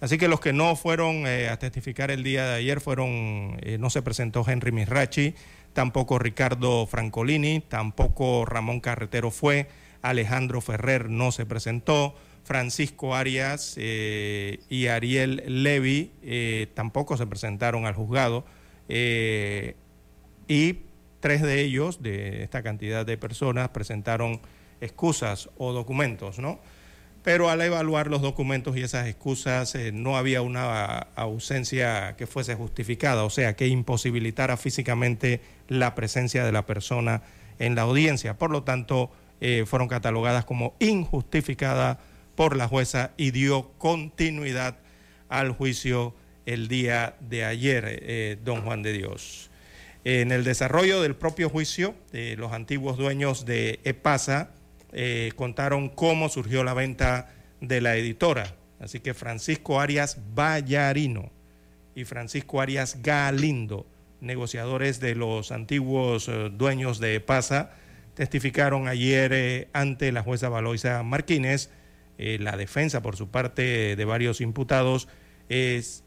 Así que los que no fueron a testificar el día de ayer fueron, no se presentó Henry Misrachi, tampoco Ricardo Francolini, tampoco Ramón Carretero fue, Alejandro Ferrer no se presentó, Francisco Arias eh, y Ariel Levy tampoco se presentaron al juzgado y tres de ellos, de esta cantidad de personas, presentaron excusas o documentos, ¿no? pero al evaluar los documentos y esas excusas eh, no había una ausencia que fuese justificada, o sea, que imposibilitara físicamente la presencia de la persona en la audiencia. Por lo tanto, eh, fueron catalogadas como injustificadas por la jueza y dio continuidad al juicio el día de ayer, eh, don Juan de Dios. En el desarrollo del propio juicio, los antiguos dueños de EPASA, eh, contaron cómo surgió la venta de la editora. Así que Francisco Arias Vallarino y Francisco Arias Galindo, negociadores de los antiguos eh, dueños de PASA, testificaron ayer eh, ante la jueza Valoisa Martínez. la defensa, por su parte, de varios imputados,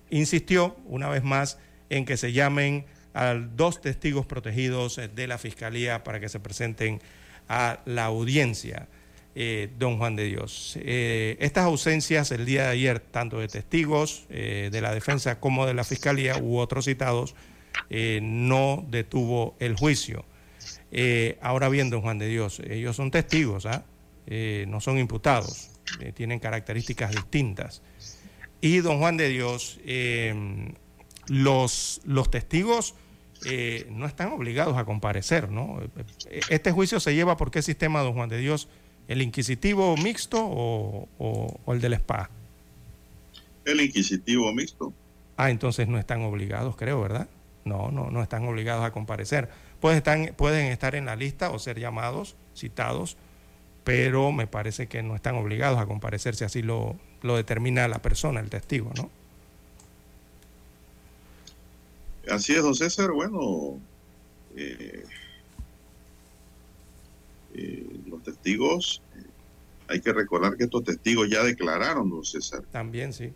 insistió una vez más en que se llamen a dos testigos protegidos de la Fiscalía para que se presenten a la audiencia, eh, don Juan de Dios. Eh, estas ausencias el día de ayer, tanto de testigos eh, de la defensa como de la fiscalía u otros citados, no detuvo el juicio. ahora bien, don Juan de Dios, ellos son testigos, ¿ah? no son imputados, tienen características distintas. Y don Juan de Dios, los, los testigos eh, no están obligados a comparecer, ¿no? Este juicio se lleva por qué sistema, don Juan de Dios, el inquisitivo mixto o, el del SPA. El inquisitivo mixto. Ah, entonces no están obligados, creo, ¿verdad? No, no, no están obligados a comparecer. Pueden estar, pueden estar en la lista o ser llamados, citados, pero me parece que no están obligados a comparecer si así lo, lo determina la persona, el testigo, ¿no? Así es, don César. Bueno, eh, eh, los testigos, eh, hay que recordar que estos testigos ya declararon, don César. También, sí.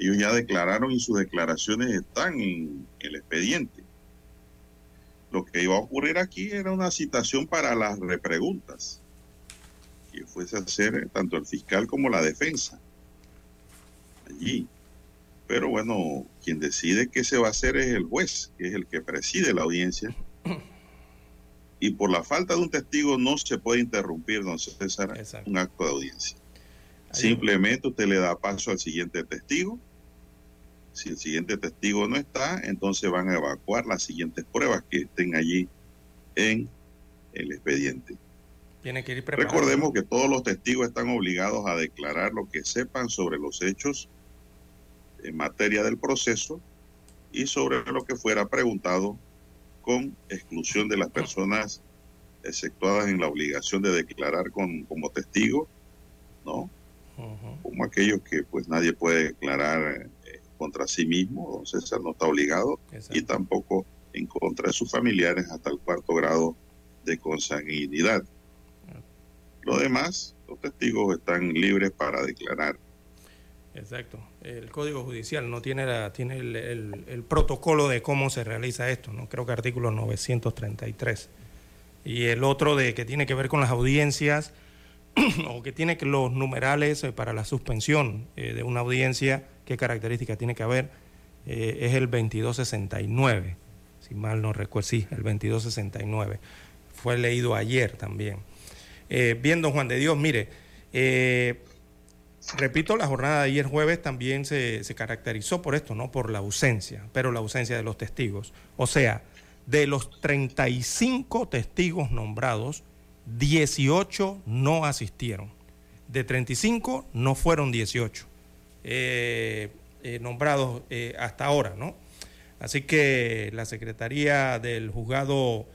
Ellos ya declararon y sus declaraciones están en el expediente. Lo que iba a ocurrir aquí era una citación para las repreguntas que fuese a hacer tanto el fiscal como la defensa allí. Pero bueno, quien decide qué se va a hacer es el juez, que es el que preside la audiencia. Y por la falta de un testigo no se puede interrumpir, don César, un acto de audiencia. Simplemente usted le da paso al siguiente testigo. Si el siguiente testigo no está, entonces van a evacuar las siguientes pruebas que estén allí en el expediente. Tiene que ir Recordemos que todos los testigos están obligados a declarar lo que sepan sobre los hechos en materia del proceso y sobre lo que fuera preguntado con exclusión de las personas exceptuadas en la obligación de declarar con, como testigo, ¿no? Como aquellos que pues nadie puede declarar eh, contra sí mismo, don César no está obligado, y tampoco en contra de sus familiares hasta el cuarto grado de consanguinidad. Lo demás, los testigos están libres para declarar Exacto. El Código Judicial no tiene, la, tiene el, protocolo de cómo se realiza esto, ¿no? Creo que artículo 933. Y el otro de que tiene que ver con las audiencias o que tiene que los numerales eh, para la suspensión eh, de una audiencia, qué características tiene que haber, eh, es el 2269. Si mal no recuerdo, sí, el 2269. Fue leído ayer también. bien, don Juan de Dios, mire, Repito, la jornada de ayer jueves también se, caracterizó por esto, ¿no? Por la ausencia, pero la ausencia de los testigos. O sea, de los 35 testigos nombrados, 18 no asistieron. De 35 no fueron 18 eh, eh, nombrados eh, hasta ahora, ¿no? Así que la Secretaría del Juzgado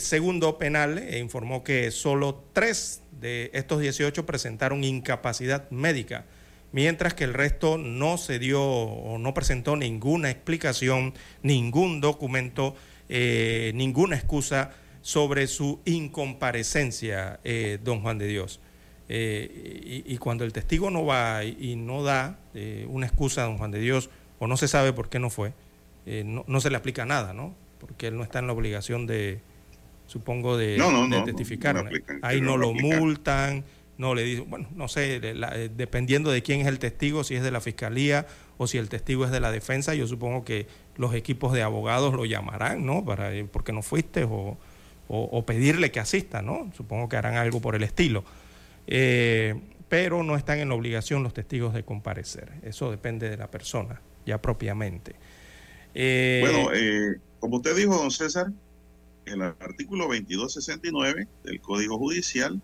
Segundo Penal informó que solo tres de estos 18 presentaron incapacidad médica mientras que el resto no se dio o no presentó ninguna explicación, ningún documento, ninguna excusa sobre su incomparecencia, eh, don Juan de Dios. Eh, y, y, cuando el testigo no va y, y no da eh, una excusa a don Juan de Dios, o no se sabe por qué no fue, eh, no, no, se le aplica nada, ¿no? Porque él no está en la obligación de, supongo, de, no, no, de testificar. aplican, Ahí no lo multan, no le dicen, bueno, no sé, de la- eh, dependiendo de quién es el testigo, si es de la fiscalía o si el testigo es de la defensa, yo supongo que los equipos de abogados lo llamarán, ¿no? Para, ¿Por qué no fuiste? O, o, pedirle que asista, ¿no? Supongo que harán algo por el estilo. Eh, pero no están en la obligación los testigos de comparecer. Eso depende de la persona, ya propiamente. Eh, Bueno, eh, como usted dijo, don César, el artículo 2269 del Código Judicial,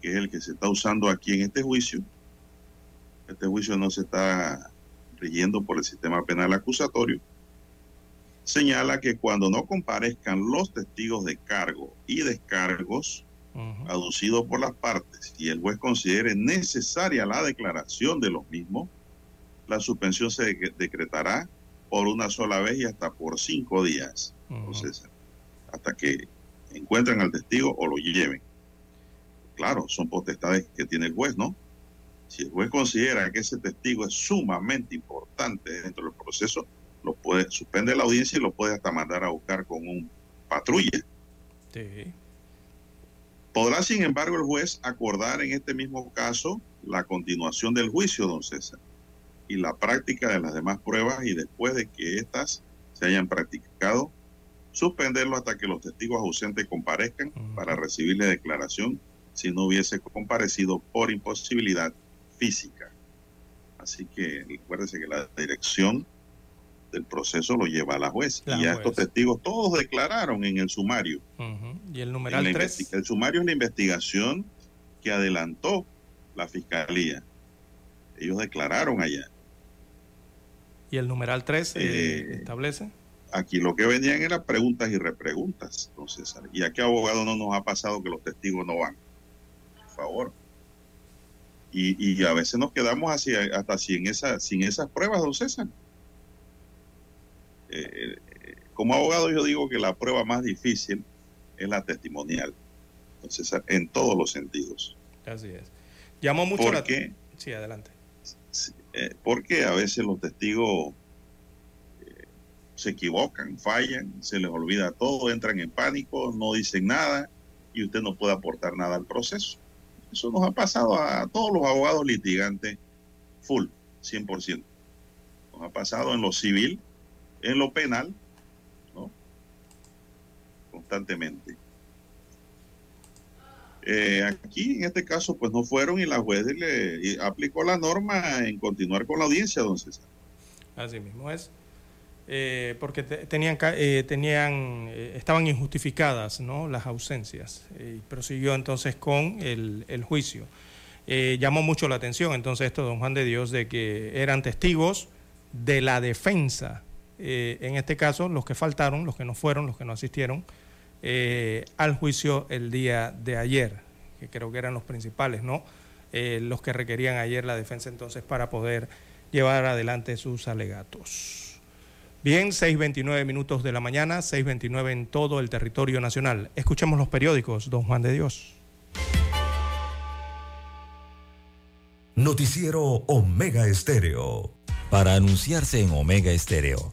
que es el que se está usando aquí en este juicio, este juicio no se está rigiendo por el sistema penal acusatorio, señala que cuando no comparezcan los testigos de cargo y descargos aducidos por las partes y el juez considere necesaria la declaración de los mismos, la suspensión se de- decretará por una sola vez y hasta por cinco días. César, hasta que encuentren al testigo o lo lleven. Claro, son potestades que tiene el juez, ¿no? Si el juez considera que ese testigo es sumamente importante dentro del proceso, lo puede suspende la audiencia y lo puede hasta mandar a buscar con un patrulla. Sí. Podrá, sin embargo, el juez acordar en este mismo caso la continuación del juicio, don César, y la práctica de las demás pruebas y después de que éstas se hayan practicado, suspenderlo hasta que los testigos ausentes comparezcan para recibirle declaración si no hubiese comparecido por imposibilidad física. Así que recuérdese que la dirección del proceso lo lleva a la juez. La y ya juez. estos testigos todos declararon en el sumario. Y el numeral la 3. investi- El sumario es la investigación que adelantó la fiscalía. Ellos declararon allá. Y el numeral 3 Eh, establece. Aquí lo que venían eran preguntas y repreguntas, don César. ¿Y a qué abogado no nos ha pasado que los testigos no van? Por favor. Y, y a veces nos quedamos así, hasta sin, esa, sin esas pruebas, don César. Eh, como abogado yo digo que la prueba más difícil es la testimonial, César, en todos los sentidos. Así es. Llamó mucho ¿Por la qué? Sí, adelante. Eh, porque a veces los testigos eh, se equivocan, fallan, se les olvida todo, entran en pánico, no dicen nada y usted no puede aportar nada al proceso. Eso nos ha pasado a todos los abogados litigantes full, 100%. Nos ha pasado en lo civil, en lo penal, ¿no? Constantemente. Eh, aquí, en este caso, pues no fueron y la juez le aplicó la norma en continuar con la audiencia, don César. Así mismo es. Eh, porque te- tenían, eh, tenían eh, estaban injustificadas ¿no? las ausencias. y prosiguió entonces con el, juicio. Llamó mucho la atención entonces esto, don Juan de Dios, de que eran testigos de la defensa. Eh, en este caso, los que faltaron, los que no fueron, los que no asistieron eh, al juicio el día de ayer, que creo que eran los principales, ¿no? Eh, los que requerían ayer la defensa entonces para poder llevar adelante sus alegatos. Bien, 6.29 minutos de la mañana, 6.29 en todo el territorio nacional. Escuchemos los periódicos, don Juan de Dios. Noticiero Omega Estéreo. Para anunciarse en Omega Estéreo,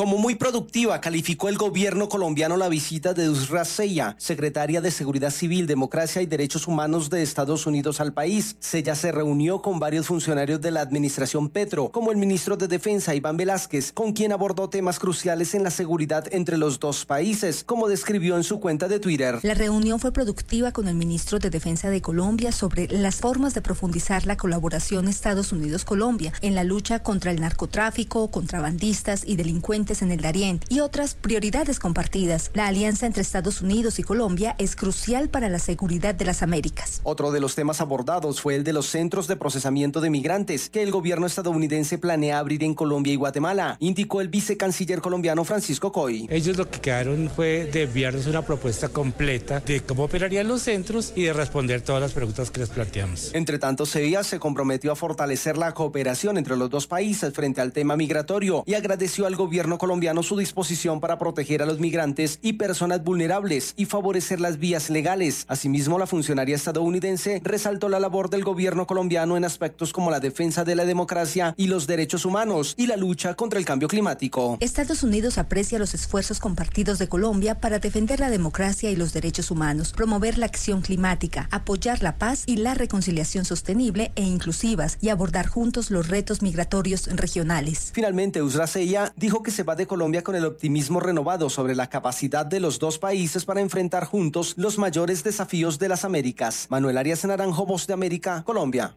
Como muy productiva, calificó el gobierno colombiano la visita de Usra Seya, secretaria de Seguridad Civil, Democracia y Derechos Humanos de Estados Unidos al país. Sella se reunió con varios funcionarios de la administración Petro, como el ministro de Defensa Iván Velázquez, con quien abordó temas cruciales en la seguridad entre los dos países, como describió en su cuenta de Twitter. La reunión fue productiva con el ministro de Defensa de Colombia sobre las formas de profundizar la colaboración Estados Unidos-Colombia en la lucha contra el narcotráfico, contrabandistas y delincuentes en el Darién y otras prioridades compartidas. La alianza entre Estados Unidos y Colombia es crucial para la seguridad de las Américas. Otro de los temas abordados fue el de los centros de procesamiento de migrantes que el gobierno estadounidense planea abrir en Colombia y Guatemala, indicó el vicecanciller colombiano Francisco Coy. Ellos lo que quedaron fue de enviarnos una propuesta completa de cómo operarían los centros y de responder todas las preguntas que les planteamos. Entre tanto, Sevilla se comprometió a fortalecer la cooperación entre los dos países frente al tema migratorio y agradeció al gobierno colombiano su disposición para proteger a los migrantes y personas vulnerables y favorecer las vías legales. Asimismo, la funcionaria estadounidense resaltó la labor del gobierno colombiano en aspectos como la defensa de la democracia y los derechos humanos y la lucha contra el cambio climático. Estados Unidos aprecia los esfuerzos compartidos de Colombia para defender la democracia y los derechos humanos, promover la acción climática, apoyar la paz y la reconciliación sostenible e inclusivas y abordar juntos los retos migratorios regionales. Finalmente, Usra Seya dijo que se va de Colombia con el optimismo renovado sobre la capacidad de los dos países para enfrentar juntos los mayores desafíos de las Américas. Manuel Arias Naranjo, Voz de América, Colombia.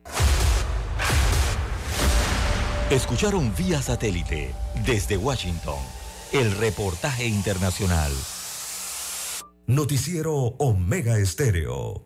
Escucharon vía satélite desde Washington el reportaje internacional. Noticiero Omega Estéreo.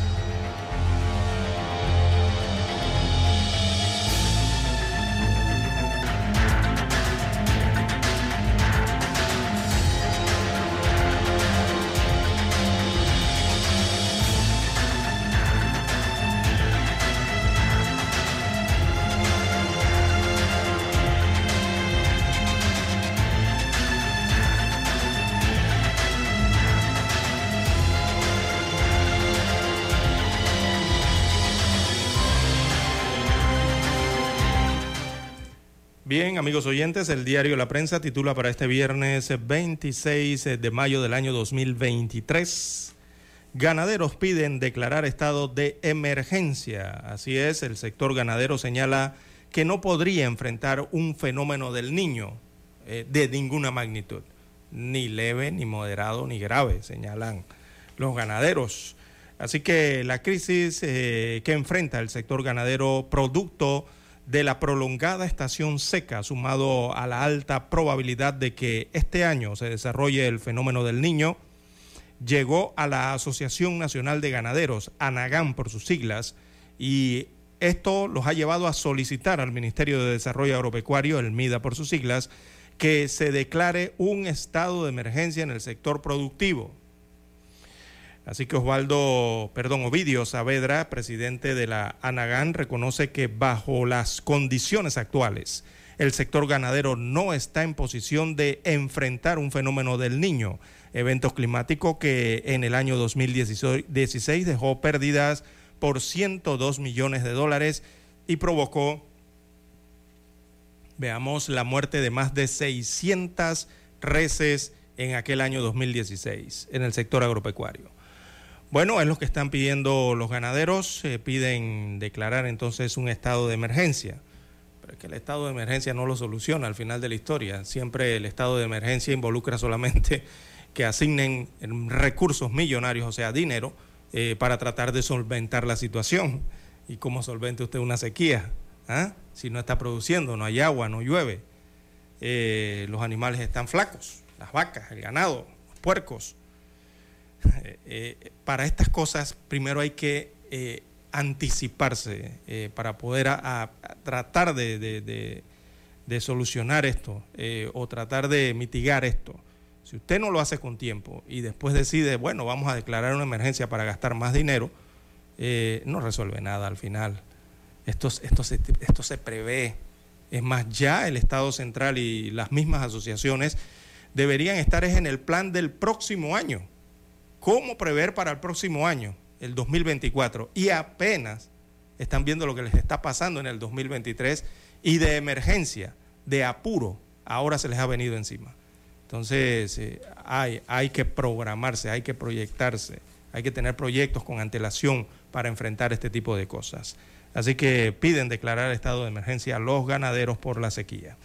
Amigos oyentes, el diario La Prensa titula para este viernes 26 de mayo del año 2023. Ganaderos piden declarar estado de emergencia. Así es, el sector ganadero señala que no podría enfrentar un fenómeno del niño eh, de ninguna magnitud, ni leve, ni moderado, ni grave, señalan los ganaderos. Así que la crisis eh, que enfrenta el sector ganadero producto de la prolongada estación seca, sumado a la alta probabilidad de que este año se desarrolle el fenómeno del niño, llegó a la Asociación Nacional de Ganaderos, ANAGAM por sus siglas, y esto los ha llevado a solicitar al Ministerio de Desarrollo Agropecuario, el MIDA por sus siglas, que se declare un estado de emergencia en el sector productivo. Así que Osvaldo, perdón, Ovidio Saavedra, presidente de la ANAGAN, reconoce que bajo las condiciones actuales, el sector ganadero no está en posición de enfrentar un fenómeno del niño, evento climático que en el año 2016 dejó pérdidas por 102 millones de dólares y provocó, veamos, la muerte de más de 600 reses en aquel año 2016 en el sector agropecuario. Bueno, es lo que están pidiendo los ganaderos, eh, piden declarar entonces un estado de emergencia, pero es que el estado de emergencia no lo soluciona al final de la historia, siempre el estado de emergencia involucra solamente que asignen recursos millonarios, o sea, dinero, eh, para tratar de solventar la situación. ¿Y cómo solvente usted una sequía? ¿Ah? Si no está produciendo, no hay agua, no llueve, eh, los animales están flacos, las vacas, el ganado, los puercos. Eh, eh, para estas cosas primero hay que eh, anticiparse para poder tratar de, solucionar esto o tratar de mitigar esto, si usted no lo hace con tiempo y después decide, bueno, vamos a declarar una emergencia para gastar más dinero, no resuelve nada al final. Esto, esto, se, esto se prevé. Es más, ya el Estado Central y las mismas asociaciones deberían estar en el plan del próximo año. ¿Cómo prever para el próximo año, el 2024? Y apenas están viendo lo que les está pasando en el 2023 y de emergencia, de apuro, ahora se les ha venido encima. Entonces, eh, hay, hay que programarse, hay que proyectarse, hay que tener proyectos con antelación para enfrentar este tipo de cosas. Así que piden declarar estado de emergencia a los ganaderos por la sequía.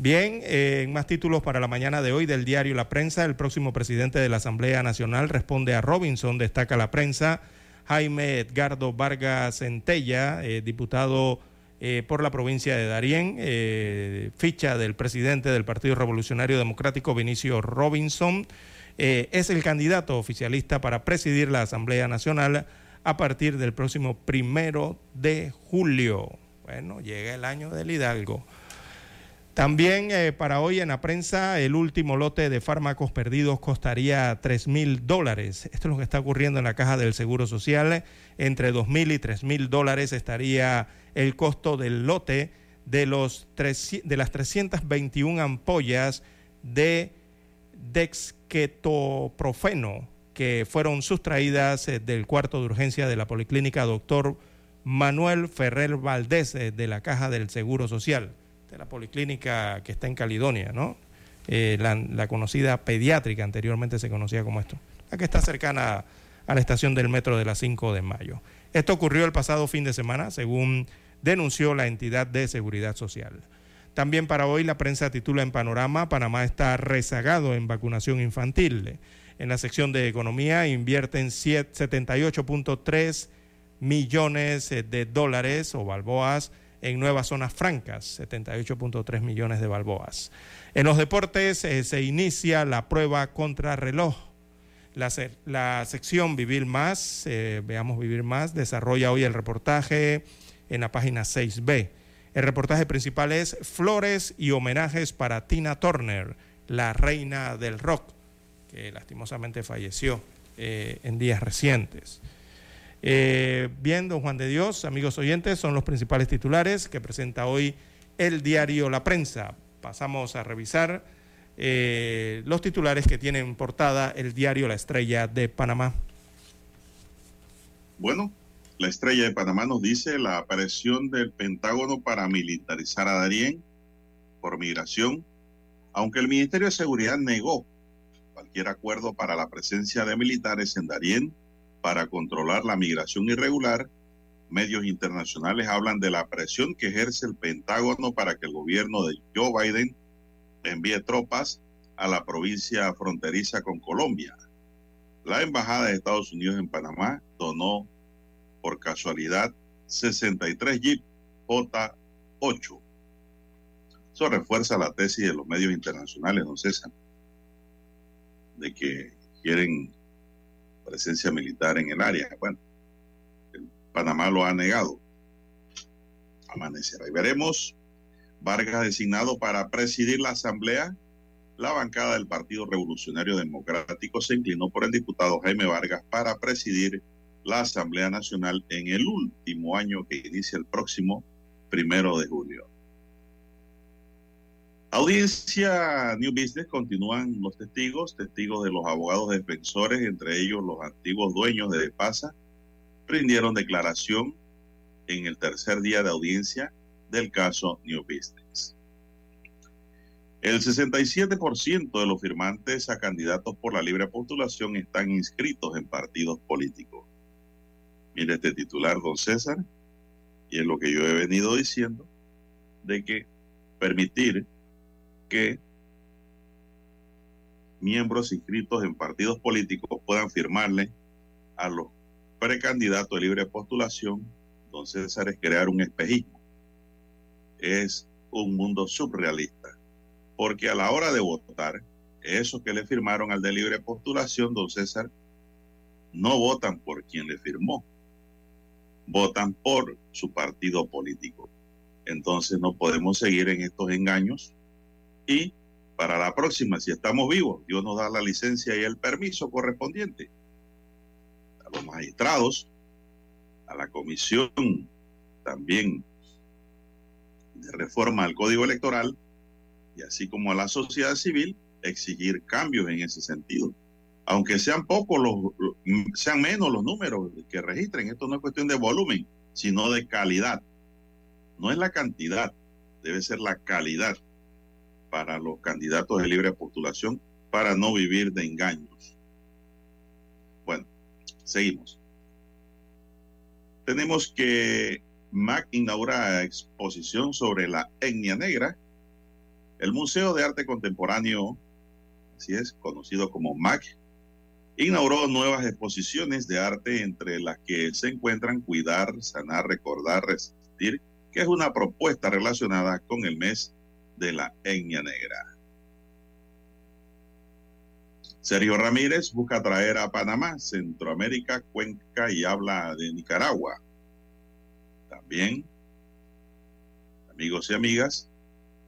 Bien, eh, más títulos para la mañana de hoy del diario La Prensa, el próximo presidente de la Asamblea Nacional responde a Robinson, destaca la prensa. Jaime Edgardo Vargas Centella, eh, diputado eh, por la provincia de Darién, ficha del presidente del Partido Revolucionario Democrático, Vinicio Robinson, es el candidato oficialista para presidir la Asamblea Nacional a partir del próximo primero de julio. Bueno, llega el año del Hidalgo. También eh, para hoy en la prensa, el último lote de fármacos perdidos costaría 3 mil dólares. Esto es lo que está ocurriendo en la caja del Seguro Social. Entre 2 mil y 3 mil dólares estaría el costo del lote de, los de las 321 ampollas de dexketoprofeno que fueron sustraídas eh, del cuarto de urgencia de la Policlínica Doctor Manuel Ferrer Valdés eh, de la Caja del Seguro Social de la policlínica que está en Caledonia, ¿no? Eh, la, conocida pediátrica, anteriormente se conocía como esto, la que está cercana a la estación del metro de la 5 de mayo. Esto ocurrió el pasado fin de semana, según denunció la entidad de seguridad social. También para hoy la prensa titula en Panorama, Panamá está rezagado en vacunación infantil. En la sección de economía invierten 78.3 millones de dólares o balboas en nuevas zonas francas, 78.3 millones de balboas. En los deportes eh, se inicia la prueba contra reloj. La, la sección Vivir Más, eh, veamos Vivir Más, desarrolla hoy el reportaje en la página 6B. El reportaje principal es Flores y homenajes para Tina Turner, la reina del rock, que lastimosamente falleció eh, en días recientes. Eh, bien, don Juan de Dios, amigos oyentes, son los principales titulares que presenta hoy el diario La Prensa. Pasamos a revisar eh, los titulares que tienen portada el diario La Estrella de Panamá. Bueno, la Estrella de Panamá nos dice la aparición del Pentágono para militarizar a Darién por migración, aunque el Ministerio de Seguridad negó cualquier acuerdo para la presencia de militares en Darién para controlar la migración irregular, medios internacionales hablan de la presión que ejerce el Pentágono para que el gobierno de Joe Biden envíe tropas a la provincia fronteriza con Colombia. La Embajada de Estados Unidos en Panamá donó por casualidad 63 Jeep J8. Eso refuerza la tesis de los medios internacionales, don César, de que quieren presencia militar en el área. Bueno, Panamá lo ha negado. Amanecerá y veremos. Vargas designado para presidir la Asamblea. La bancada del Partido Revolucionario Democrático se inclinó por el diputado Jaime Vargas para presidir la Asamblea Nacional en el último año que inicia el próximo primero de julio. Audiencia New Business continúan los testigos, testigos de los abogados defensores, entre ellos los antiguos dueños de Pasa, rindieron declaración en el tercer día de audiencia del caso New Business. El 67% de los firmantes a candidatos por la libre postulación están inscritos en partidos políticos. Mire este titular, don César, y es lo que yo he venido diciendo, de que permitir que miembros inscritos en partidos políticos puedan firmarle a los precandidatos de libre postulación, don César, es crear un espejismo. Es un mundo surrealista. Porque a la hora de votar, esos que le firmaron al de libre postulación, don César, no votan por quien le firmó, votan por su partido político. Entonces no podemos seguir en estos engaños y para la próxima, si estamos vivos, Dios nos da la licencia y el permiso correspondiente a los magistrados, a la comisión también de reforma al Código Electoral y así como a la sociedad civil exigir cambios en ese sentido. Aunque sean pocos los, sean menos los números que registren, esto no es cuestión de volumen, sino de calidad. No es la cantidad, debe ser la calidad para los candidatos de libre postulación para no vivir de engaños. Bueno, seguimos. Tenemos que MAC inaugura exposición sobre la etnia negra. El Museo de Arte Contemporáneo, así es, conocido como MAC, inauguró nuevas exposiciones de arte entre las que se encuentran Cuidar, Sanar, Recordar, Resistir, que es una propuesta relacionada con el mes de la etnia negra. Sergio Ramírez busca traer a Panamá, Centroamérica, Cuenca y habla de Nicaragua. También, amigos y amigas,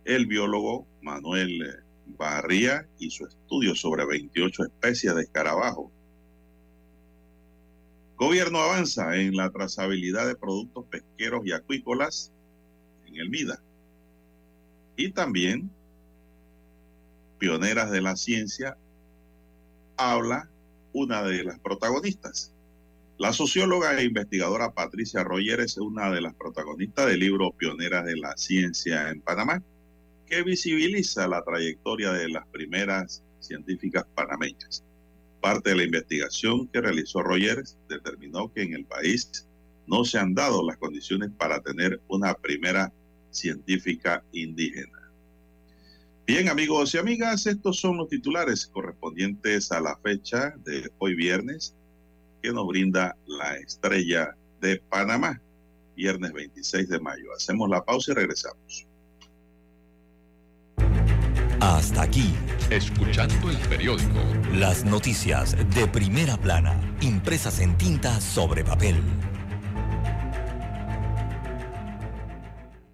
el biólogo Manuel Barría y su estudio sobre 28 especies de escarabajo. Gobierno avanza en la trazabilidad de productos pesqueros y acuícolas en el MIDA. Y también, pioneras de la ciencia, habla una de las protagonistas. La socióloga e investigadora Patricia Roger es una de las protagonistas del libro Pioneras de la Ciencia en Panamá, que visibiliza la trayectoria de las primeras científicas panameñas. Parte de la investigación que realizó Rogers determinó que en el país no se han dado las condiciones para tener una primera científica indígena. Bien, amigos y amigas, estos son los titulares correspondientes a la fecha de hoy viernes que nos brinda la estrella de Panamá, viernes 26 de mayo. Hacemos la pausa y regresamos. Hasta aquí, escuchando el periódico. Las noticias de primera plana, impresas en tinta sobre papel.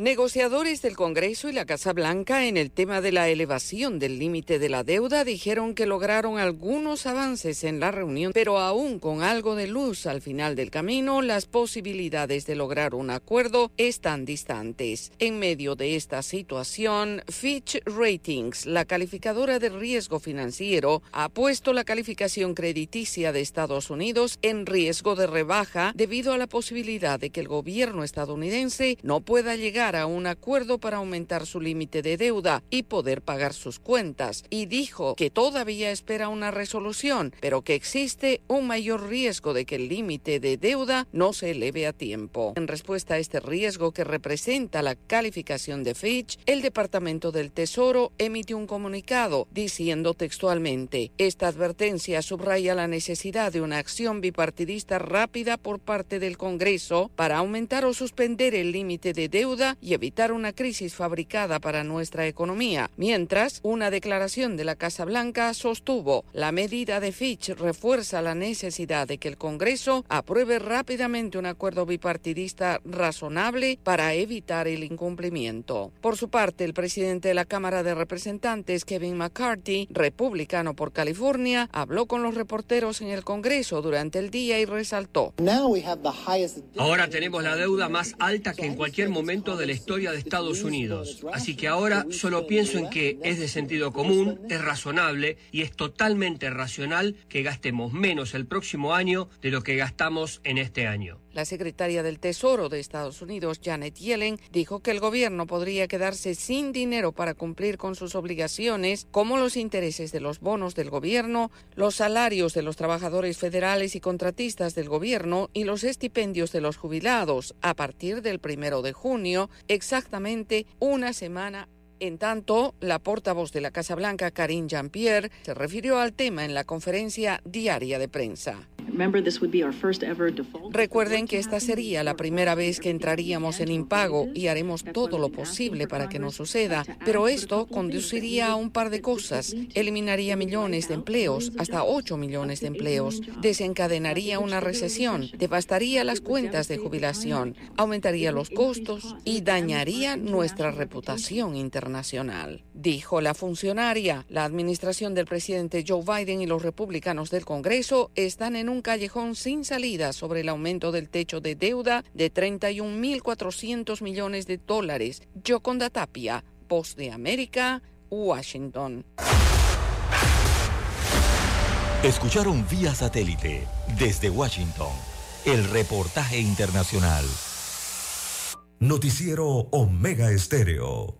Negociadores del Congreso y la Casa Blanca en el tema de la elevación del límite de la deuda dijeron que lograron algunos avances en la reunión, pero aún con algo de luz al final del camino, las posibilidades de lograr un acuerdo están distantes. En medio de esta situación, Fitch Ratings, la calificadora de riesgo financiero, ha puesto la calificación crediticia de Estados Unidos en riesgo de rebaja debido a la posibilidad de que el gobierno estadounidense no pueda llegar a un acuerdo para aumentar su límite de deuda y poder pagar sus cuentas, y dijo que todavía espera una resolución, pero que existe un mayor riesgo de que el límite de deuda no se eleve a tiempo. En respuesta a este riesgo que representa la calificación de Fitch, el Departamento del Tesoro emitió un comunicado diciendo textualmente, esta advertencia subraya la necesidad de una acción bipartidista rápida por parte del Congreso para aumentar o suspender el límite de deuda y evitar una crisis fabricada para nuestra economía. Mientras, una declaración de la Casa Blanca sostuvo la medida de Fitch refuerza la necesidad de que el Congreso apruebe rápidamente un acuerdo bipartidista razonable para evitar el incumplimiento. Por su parte, el presidente de la Cámara de Representantes, Kevin McCarthy, republicano por California, habló con los reporteros en el Congreso durante el día y resaltó. Ahora tenemos la deuda más alta que en cualquier momento de la historia de Estados Unidos. Así que ahora solo pienso en que es de sentido común, es razonable y es totalmente racional que gastemos menos el próximo año de lo que gastamos en este año. La secretaria del Tesoro de Estados Unidos, Janet Yellen, dijo que el gobierno podría quedarse sin dinero para cumplir con sus obligaciones, como los intereses de los bonos del gobierno, los salarios de los trabajadores federales y contratistas del gobierno y los estipendios de los jubilados. A partir del primero de junio, exactamente una semana En tanto, la portavoz de la Casa Blanca, Karine Jean-Pierre, se refirió al tema en la conferencia diaria de prensa. Recuerden que esta sería la primera vez que entraríamos en impago y haremos todo lo posible para que no suceda, pero esto conduciría a un par de cosas. Eliminaría millones de empleos, hasta 8 millones de empleos, desencadenaría una recesión, devastaría las cuentas de jubilación, aumentaría los costos y dañaría nuestra reputación internacional. Dijo la funcionaria, la administración del presidente Joe Biden y los republicanos del Congreso están en un callejón sin salida sobre el aumento del techo de deuda de 31.400 millones de dólares. Yoconda Tapia, Post de América, Washington. Escucharon vía satélite desde Washington el reportaje internacional. Noticiero Omega Estéreo.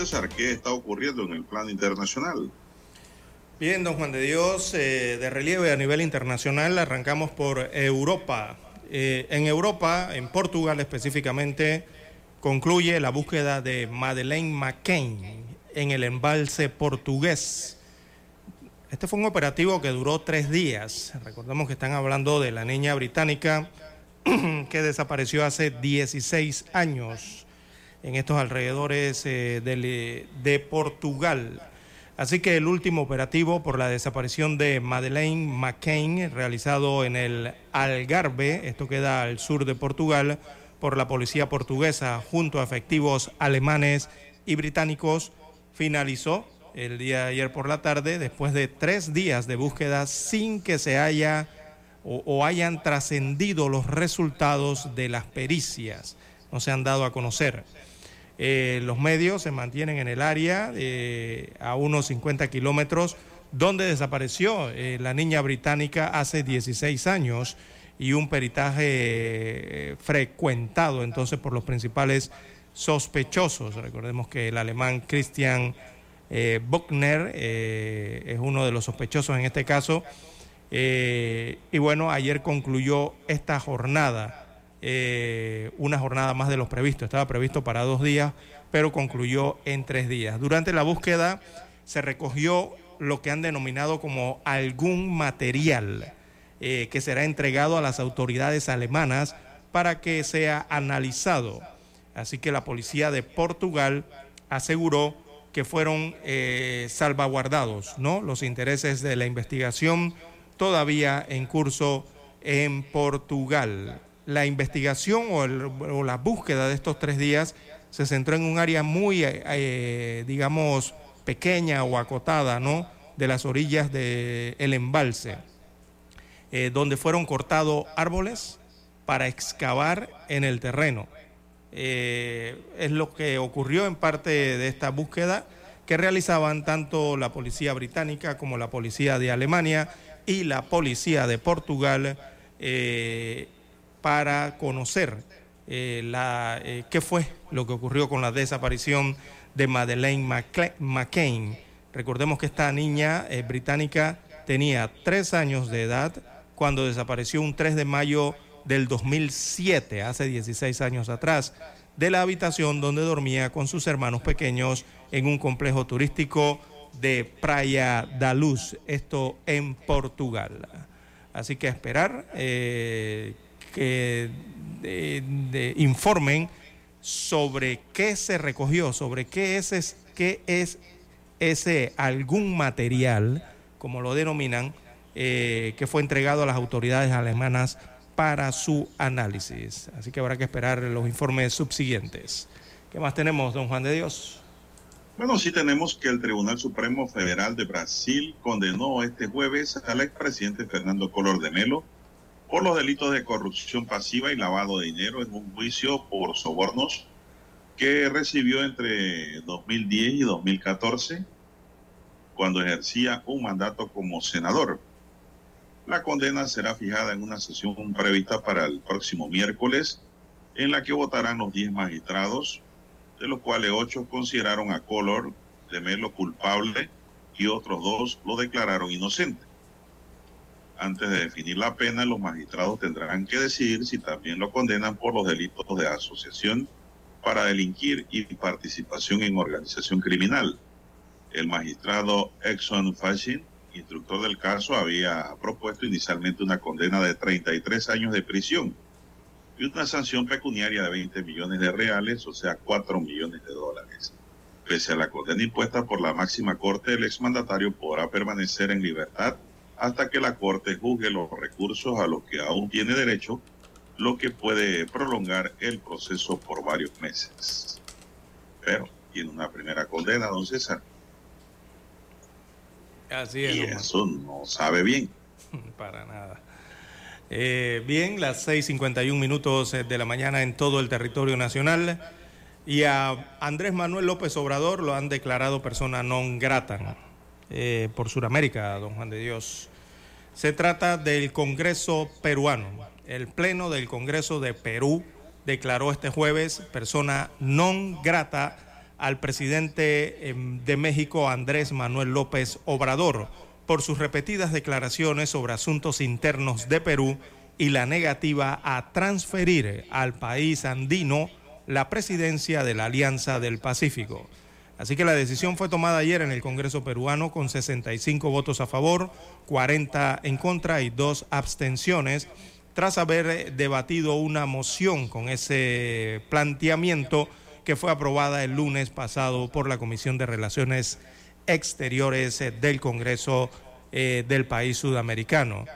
Entonces, ¿qué está ocurriendo en el plano internacional? Bien, don Juan de Dios, eh, de relieve a nivel internacional, arrancamos por Europa. Eh, en Europa, en Portugal específicamente, concluye la búsqueda de Madeleine McCain en el embalse portugués. Este fue un operativo que duró tres días. Recordemos que están hablando de la niña británica que desapareció hace 16 años en estos alrededores eh, de, de Portugal. Así que el último operativo por la desaparición de Madeleine McCain, realizado en el Algarve, esto queda al sur de Portugal, por la policía portuguesa junto a efectivos alemanes y británicos, finalizó el día de ayer por la tarde, después de tres días de búsqueda sin que se haya o hayan trascendido los resultados de las pericias. No se han dado a conocer. Eh, los medios se mantienen en el área eh, a unos 50 kilómetros donde desapareció eh, la niña británica hace 16 años y un peritaje frecuentado entonces por los principales sospechosos. Recordemos que el alemán Christian Buckner es uno de los sospechosos en este caso. Y bueno, ayer concluyó esta jornada, eh, una jornada más de los previstos. Estaba previsto para dos días, pero concluyó en tres días. Durante la búsqueda se recogió lo que han denominado como algún material eh, que será entregado a las autoridades alemanas para que sea analizado. Así que la policía de Portugal aseguró que fueron eh, salvaguardados ¿no? los intereses de la investigación todavía en curso en Portugal. La investigación o, la búsqueda de estos tres días se centró en un área muy, eh, eh, digamos, pequeña o acotada, ¿no? De las orillas del embalse, eh, donde fueron cortados árboles para excavar en el terreno. Es lo que ocurrió en parte de esta búsqueda que realizaban tanto la policía británica como la policía de Alemania y la policía de Portugal para conocer eh, la, eh, qué fue lo que ocurrió con la desaparición de Madeleine McCain. Recordemos que esta niña eh, británica tenía tres años de edad cuando desapareció un 3 de mayo del 2007, hace 16 años atrás, de la habitación donde dormía con sus hermanos pequeños en un complejo turístico de Praia da Luz, esto en Portugal. Así que a esperar que de- informen sobre qué se recogió, sobre qué es- qué es ese algún material, como lo denominan, eh, que fue entregado a las autoridades alemanas para su análisis. Así que habrá que esperar los informes subsiguientes. ¿Qué más tenemos, don Juan de Dios? Bueno, sí tenemos que el Tribunal Supremo Federal de Brasil condenó este jueves al expresidente Fernando Collor de Melo por los delitos de corrupción pasiva y lavado de dinero en un juicio por sobornos que recibió entre 2010 y 2014 cuando ejercía un mandato como senador. La condena será fijada en una sesión prevista para el próximo miércoles, en la que votarán los 10 magistrados, de los cuales 8 consideraron a Color de Melo culpable y otros dos lo declararon inocente. Antes de definir la pena, los magistrados tendrán que decidir si también lo condenan por los delitos de asociación para delinquir y participación en organización criminal. El magistrado Exxon Fashin, instructor del caso, había propuesto inicialmente una condena de 33 años de prisión y una sanción pecuniaria de 20 millones de reales, o sea, 4 millones de dólares. Pese a la condena impuesta por la máxima corte, el exmandatario podrá permanecer en libertad hasta que la corte juzgue los recursos a los que aún tiene derecho, lo que puede prolongar el proceso por varios meses. Pero tiene una primera condena, don César. Así es. Y eso no sabe bien. Para nada. Eh, bien, las 6.51 minutos de la mañana en todo el territorio nacional. Y a Andrés Manuel López Obrador lo han declarado persona non grata eh, por Sudamérica, don Juan de Dios. Se trata del Congreso peruano. El Pleno del Congreso de Perú declaró este jueves persona non grata al presidente em, de México, Andrés Manuel López Obrador, por sus repetidas declaraciones sobre asuntos internos de Perú y la negativa a transferir al país andino la presidencia de la Alianza del Pacífico. Así que la decisión fue tomada ayer en el Congreso peruano con 65 votos a favor, 40 en contra y dos abstenciones, tras haber debatido una moción con ese planteamiento que fue aprobada el lunes pasado por la Comisión de Relaciones Exteriores eh, del Congreso eh, del país sudamericano.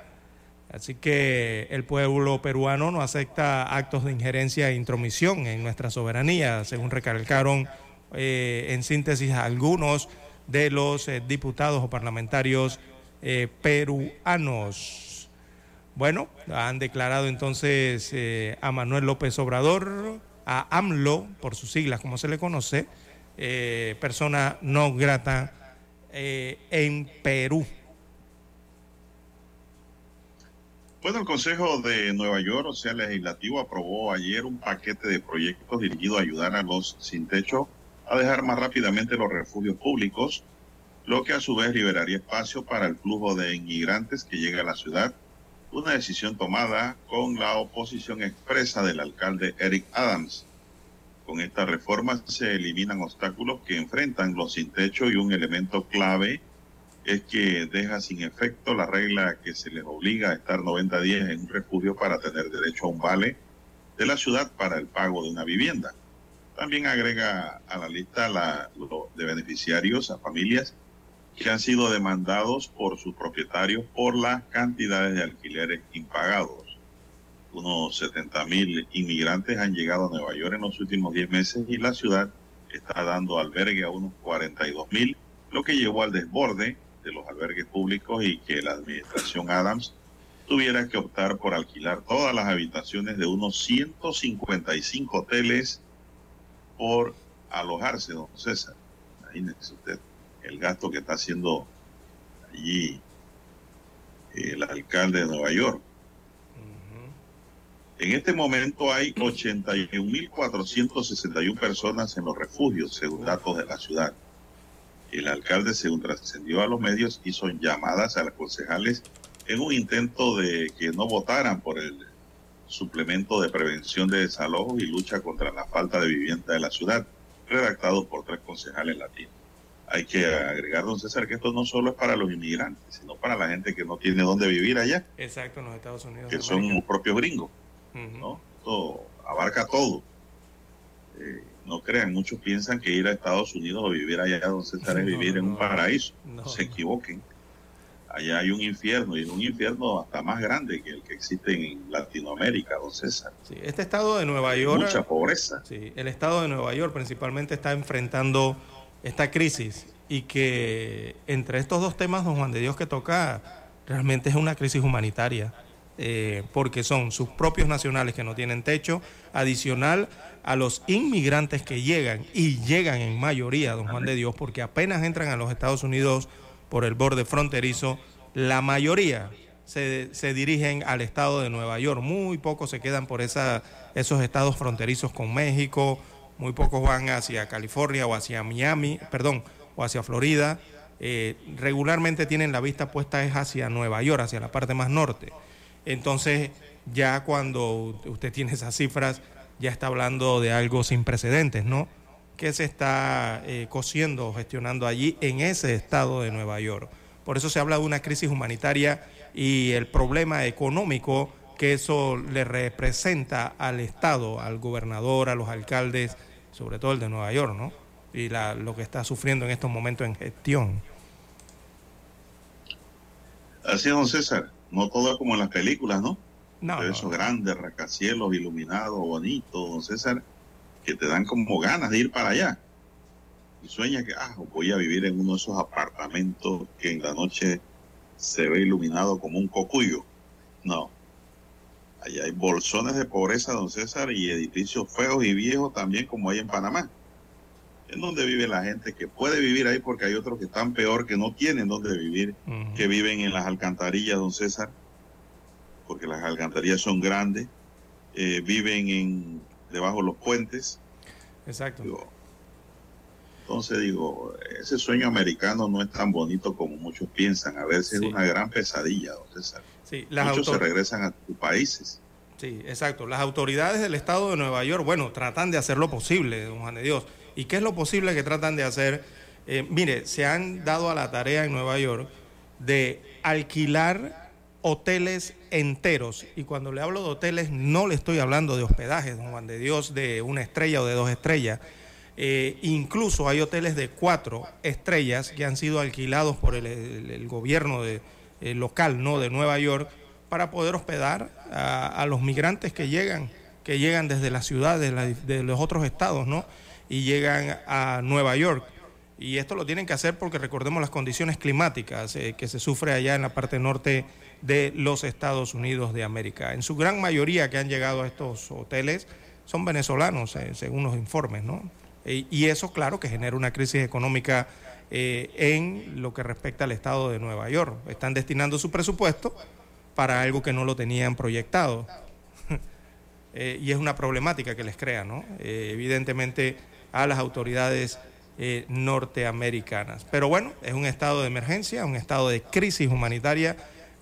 Así que el pueblo peruano no acepta actos de injerencia e intromisión en nuestra soberanía, según recalcaron eh, en síntesis algunos de los eh, diputados o parlamentarios eh, peruanos. Bueno, han declarado entonces a Manuel López Obrador, a AMLO, por sus siglas como se le conoce, persona no grata en Perú. Bueno, el Consejo de Nueva York, o sea, el legislativo, aprobó ayer un paquete de proyectos dirigido a ayudar a los sin techo a dejar más rápidamente los refugios públicos, lo que a su vez liberaría espacio para el flujo de inmigrantes que llega a la ciudad, una decisión tomada con la oposición expresa del alcalde Eric Adams. Con esta reforma se eliminan obstáculos que enfrentan los sin techo y un elemento clave es que deja sin efecto la regla que se les obliga a estar 90 días en un refugio para tener derecho a un vale de la ciudad para el pago de una vivienda. También agrega a la lista de beneficiarios a familias que han sido demandados por sus propietarios por las cantidades de alquileres impagados. Unos 70 mil inmigrantes han llegado a Nueva York en los últimos 10 meses y la ciudad está dando albergue a unos 42 mil, lo que llevó al desborde de los albergues públicos y que la administración Adams tuviera que optar por alquilar todas las habitaciones de unos 155 hoteles por alojarse, don César. Imagínese usted el gasto que está haciendo allí el alcalde de Nueva York. En este momento hay 81.461 personas en los refugios, según datos de la ciudad. El alcalde, según trascendió a los medios, hizo llamadas a los concejales en un intento de que no votaran por el suplemento de prevención de desalojos y lucha contra la falta de vivienda de la ciudad, redactado por tres concejales latinos. Hay que agregar, don César, que esto no solo es para los inmigrantes, sino para la gente que no tiene dónde vivir allá, Exacto, en los Estados Unidos. que son los propios gringos. ¿no? Esto abarca todo. Eh, no crean, muchos piensan que ir a Estados Unidos o vivir allá, don César, es No, vivir en un paraíso. no, se equivoquen. Allá hay un infierno, y un infierno hasta más grande que el que existe en Latinoamérica, don César. Sí, este estado de Nueva York. Mucha pobreza. Sí, el estado de Nueva York principalmente está enfrentando esta crisis y que entre estos dos temas, don Juan de Dios, que toca, realmente es una crisis humanitaria. eh, porque son sus propios nacionales que no tienen techo, adicional a los inmigrantes que llegan y llegan en mayoría, don Juan de Dios, porque apenas entran a los Estados Unidos por el borde fronterizo, la mayoría se, se dirigen al estado de Nueva York, muy pocos se quedan por esa, esos estados fronterizos con México, muy pocos van hacia California o hacia Miami, perdón, o hacia Florida. Eh, regularmente tienen la vista puesta es hacia Nueva York, hacia la parte más norte. Entonces, ya cuando usted tiene esas cifras, ya está hablando de algo sin precedentes, ¿no? Que se está eh, cosiendo, gestionando allí en ese estado de Nueva York. Por eso se habla de una crisis humanitaria y el problema económico que eso le representa al Estado, al gobernador, a los alcaldes, sobre todo el de Nueva York, ¿no? Y la, lo que está sufriendo en estos momentos en gestión. Así es, don César. No todo es como en las películas, ¿no? No, esos grandes rascacielos iluminados, bonitos, don César, que te dan como ganas de ir para allá. Y sueñas que, ah, voy a vivir en uno de esos apartamentos que en la noche se ve iluminado como un cocuyo. No. Allá hay bolsones de pobreza, don César, y edificios feos y viejos también como hay en Panamá. En donde vive la gente que puede vivir ahí porque hay otros que están peor, que no tienen donde vivir, que viven en las alcantarillas, don César, porque las alcantarillas son grandes, eh, viven en debajo de los puentes. Exacto. Digo, entonces digo, ese sueño americano no es tan bonito como muchos piensan. A veces Sí. es una gran pesadilla, don César. Sí, las Muchos se regresan a sus países. Sí, exacto. Las autoridades del estado de Nueva York, bueno, tratan de hacer lo posible, don Juan de Dios. ¿Y qué es lo posible que tratan de hacer? Eh, mire, se han dado a la tarea en Nueva York de alquilar hoteles enteros. Y cuando le hablo de hoteles, no le estoy hablando de hospedajes, don Juan de Dios, de una estrella o de dos estrellas. Eh, incluso hay hoteles de cuatro estrellas que han sido alquilados por el, gobierno de, eh, local ¿no? de Nueva York para poder hospedar a, los migrantes que llegan, que llegan desde las ciudades de los otros estados, ¿no? Y llegan a Nueva York. Y esto lo tienen que hacer porque recordemos las condiciones climáticas eh, que se sufre allá en la parte norte de los Estados Unidos de América. En su gran mayoría que han llegado a estos hoteles son venezolanos, eh, según los informes, ¿no? E- y eso, claro, que genera una crisis económica eh, en lo que respecta al estado de Nueva York. Están destinando su presupuesto para algo que no lo tenían proyectado. Eh, y es una problemática que les crea, ¿no? Eh, evidentemente a las autoridades eh, norteamericanas. Pero bueno, es un estado de emergencia, un estado de crisis humanitaria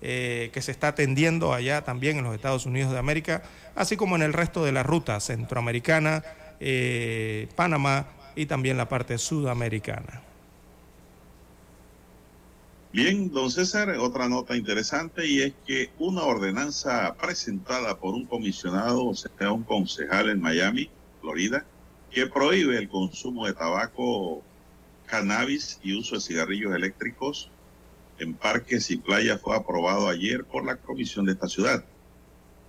eh, que se está atendiendo allá también en los Estados Unidos de América, así como en el resto de la ruta centroamericana, eh, Panamá y también la parte sudamericana. Bien, don César, otra nota interesante y es que una ordenanza presentada por un comisionado, o sea, un concejal en Miami, Florida, que prohíbe el consumo de tabaco, cannabis y uso de cigarrillos eléctricos en parques y playas fue aprobado ayer por la comisión de esta ciudad.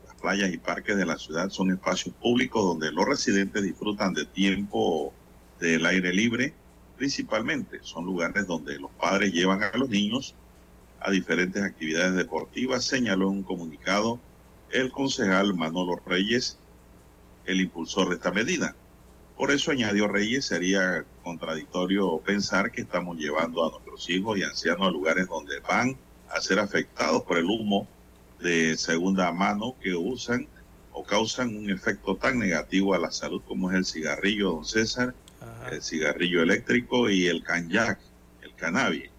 Las playas y parques de la ciudad son espacios públicos donde los residentes disfrutan de tiempo del aire libre principalmente. Son lugares donde los padres llevan a los niños a diferentes actividades deportivas, señaló en un comunicado el concejal Manolo Reyes, el impulsor de esta medida. Por eso añadió Reyes, sería contradictorio pensar que estamos llevando a nuestros hijos y ancianos a lugares donde van a ser afectados por el humo de segunda mano que usan o causan un efecto tan negativo a la salud como es el cigarrillo, don César, el cigarrillo eléctrico y el canyac, el cannabis.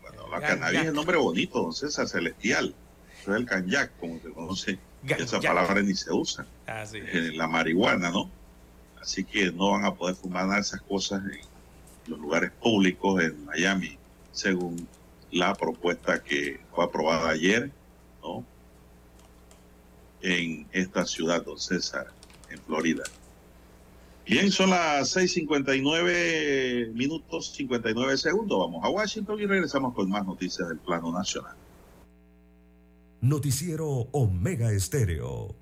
Bueno, la cannabis es el nombre bonito, don César, celestial. Eso es el canyac, como se conoce. Esa palabra ni se usa. Así La marihuana, ¿no? Así que no van a poder fumar esas cosas en los lugares públicos en Miami, según la propuesta que fue aprobada ayer, ¿no? En esta ciudad, don César, en Florida. Bien, son las 6:59 minutos 59 segundos. Vamos a Washington y regresamos con más noticias del plano nacional. Noticiero Omega Estéreo.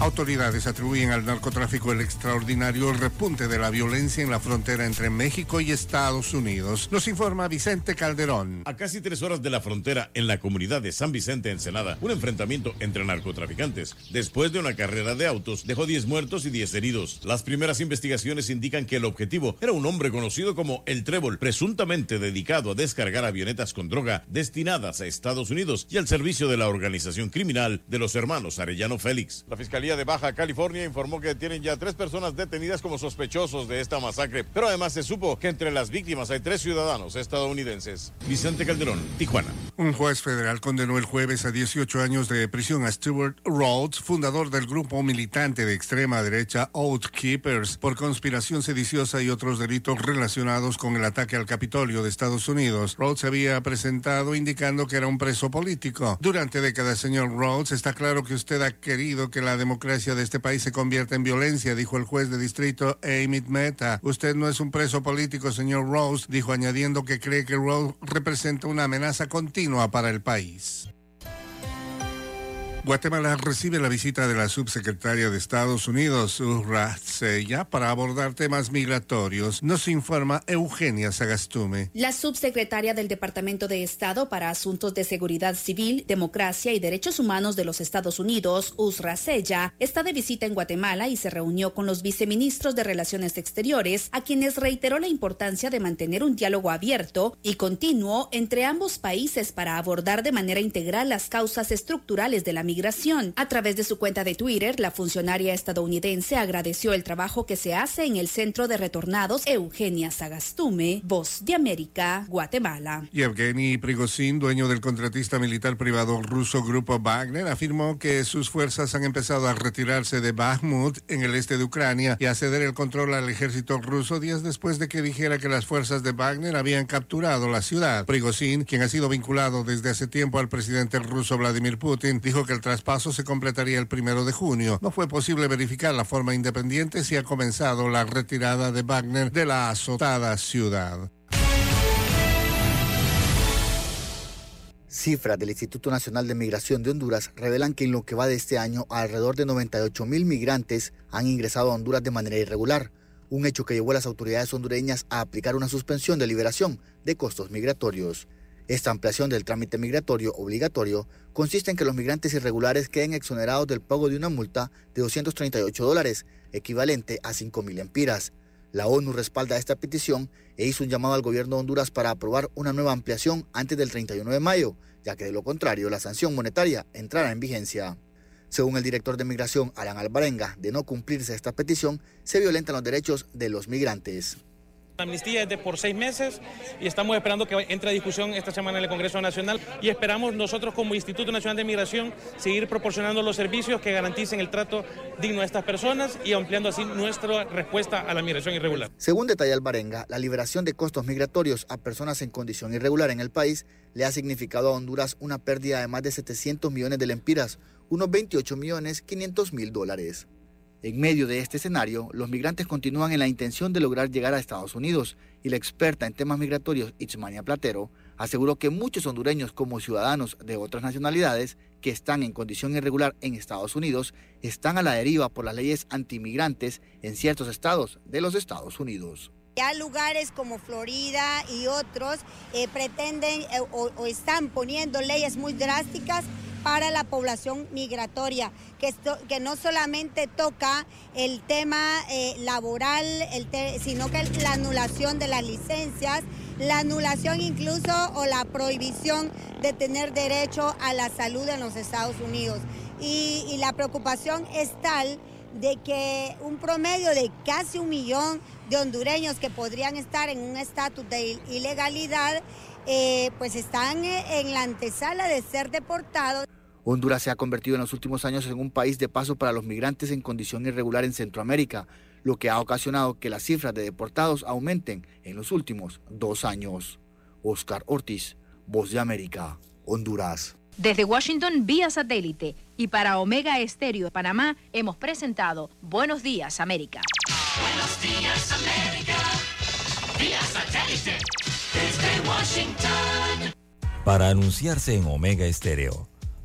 Autoridades atribuyen al narcotráfico el extraordinario repunte de la violencia en la frontera entre México y Estados Unidos. Nos informa Vicente Calderón. A casi tres horas de la frontera, en la comunidad de San Vicente Ensenada, un enfrentamiento entre narcotraficantes. Después de una carrera de autos, dejó 10 muertos y 10 heridos. Las primeras investigaciones indican que el objetivo era un hombre conocido como El Trébol, presuntamente dedicado a descargar avionetas con droga destinadas a Estados Unidos y al servicio de la organización criminal de los hermanos Arellano Félix. La Fiscalía de Baja California informó que tienen ya tres personas detenidas como sospechosos de esta masacre, pero además se supo que entre las víctimas hay tres ciudadanos estadounidenses. Vicente Calderón, Tijuana. Un juez federal condenó el jueves a 18 años de prisión a Stuart Rhodes, fundador del grupo militante de extrema derecha Oath Keepers, por conspiración sediciosa y otros delitos relacionados con el ataque al Capitolio de Estados Unidos. Rhodes había presentado indicando que era un preso político. Durante décadas, señor Rhodes, está claro que usted ha querido que la democracia de este país se convierta en violencia, dijo el juez de distrito Amit Mehta. Usted no es un preso político, señor Rose, dijo añadiendo que cree que Rose representa una amenaza continua para el país. Guatemala recibe la visita de la subsecretaria de Estados Unidos, Urra Sella, para abordar temas migratorios. Nos informa Eugenia Sagastume. La subsecretaria del Departamento de Estado para Asuntos de Seguridad Civil, Democracia y Derechos Humanos de los Estados Unidos, Usra Sella, está de visita en Guatemala y se reunió con los viceministros de Relaciones Exteriores, a quienes reiteró la importancia de mantener un diálogo abierto y continuo entre ambos países para abordar de manera integral las causas estructurales de la migración. A través de su cuenta de Twitter, la funcionaria estadounidense agradeció el trabajo que se hace en el Centro de Retornados Eugenia Sagastume, Voz de América, Guatemala. Yevgeny Prigozhin, dueño del contratista militar privado ruso Grupo Wagner, afirmó que sus fuerzas han empezado a retirarse de Bakhmut en el este de Ucrania y a ceder el control al ejército ruso días después de que dijera que las fuerzas de Wagner habían capturado la ciudad. Prigozhin, quien ha sido vinculado desde hace tiempo al presidente ruso Vladimir Putin, dijo que el traspaso se completaría el primero de junio. No fue posible verificar la forma independiente si ha comenzado la retirada de Wagner de la azotada ciudad. Cifras del Instituto Nacional de Migración de Honduras revelan que en lo que va de este año alrededor de 98 mil migrantes han ingresado a Honduras de manera irregular, un hecho que llevó a las autoridades hondureñas a aplicar una suspensión de liberación de costos migratorios. Esta ampliación del trámite migratorio obligatorio consiste en que los migrantes irregulares queden exonerados del pago de una multa de 238 dólares, equivalente a 5 mil empiras. La ONU respalda esta petición e hizo un llamado al gobierno de Honduras para aprobar una nueva ampliación antes del 31 de mayo, ya que de lo contrario la sanción monetaria entrará en vigencia. Según el director de migración, Alan Alvarenga, de no cumplirse esta petición, se violentan los derechos de los migrantes. La amnistía es de por seis meses y estamos esperando que entre a discusión esta semana en el Congreso Nacional y esperamos nosotros como Instituto Nacional de Migración seguir proporcionando los servicios que garanticen el trato digno a estas personas y ampliando así nuestra respuesta a la migración irregular. Según detalla Alvarenga, la liberación de costos migratorios a personas en condición irregular en el país le ha significado a Honduras una pérdida de más de 700 millones de lempiras, unos 28 millones 500 mil dólares. En medio de este escenario, los migrantes continúan en la intención de lograr llegar a Estados Unidos y la experta en temas migratorios, Itzmania Platero, aseguró que muchos hondureños como ciudadanos de otras nacionalidades que están en condición irregular en Estados Unidos están a la deriva por las leyes antimigrantes en ciertos estados de los Estados Unidos. Ya lugares como Florida y otros eh, pretenden eh, o, o están poniendo leyes muy drásticas para la población migratoria, que, esto, que no solamente toca el tema eh, laboral, el sino que la anulación de las licencias, la anulación incluso o la prohibición de tener derecho a la salud en los Estados Unidos. Y, la preocupación es tal de que un promedio de casi un millón de hondureños que podrían estar en un estatus de ilegalidad, eh, pues están en la antesala de ser deportados. Honduras se ha convertido en los últimos años en un país de paso para los migrantes en condición irregular en Centroamérica, lo que ha ocasionado que las cifras de deportados aumenten en los últimos dos años. Oscar Ortiz, Voz de América, Honduras. Desde Washington vía satélite y para Omega Estéreo de Panamá hemos presentado Buenos Días América. Buenos días, América. Vía satélite. Desde Washington. Para anunciarse en Omega Estéreo,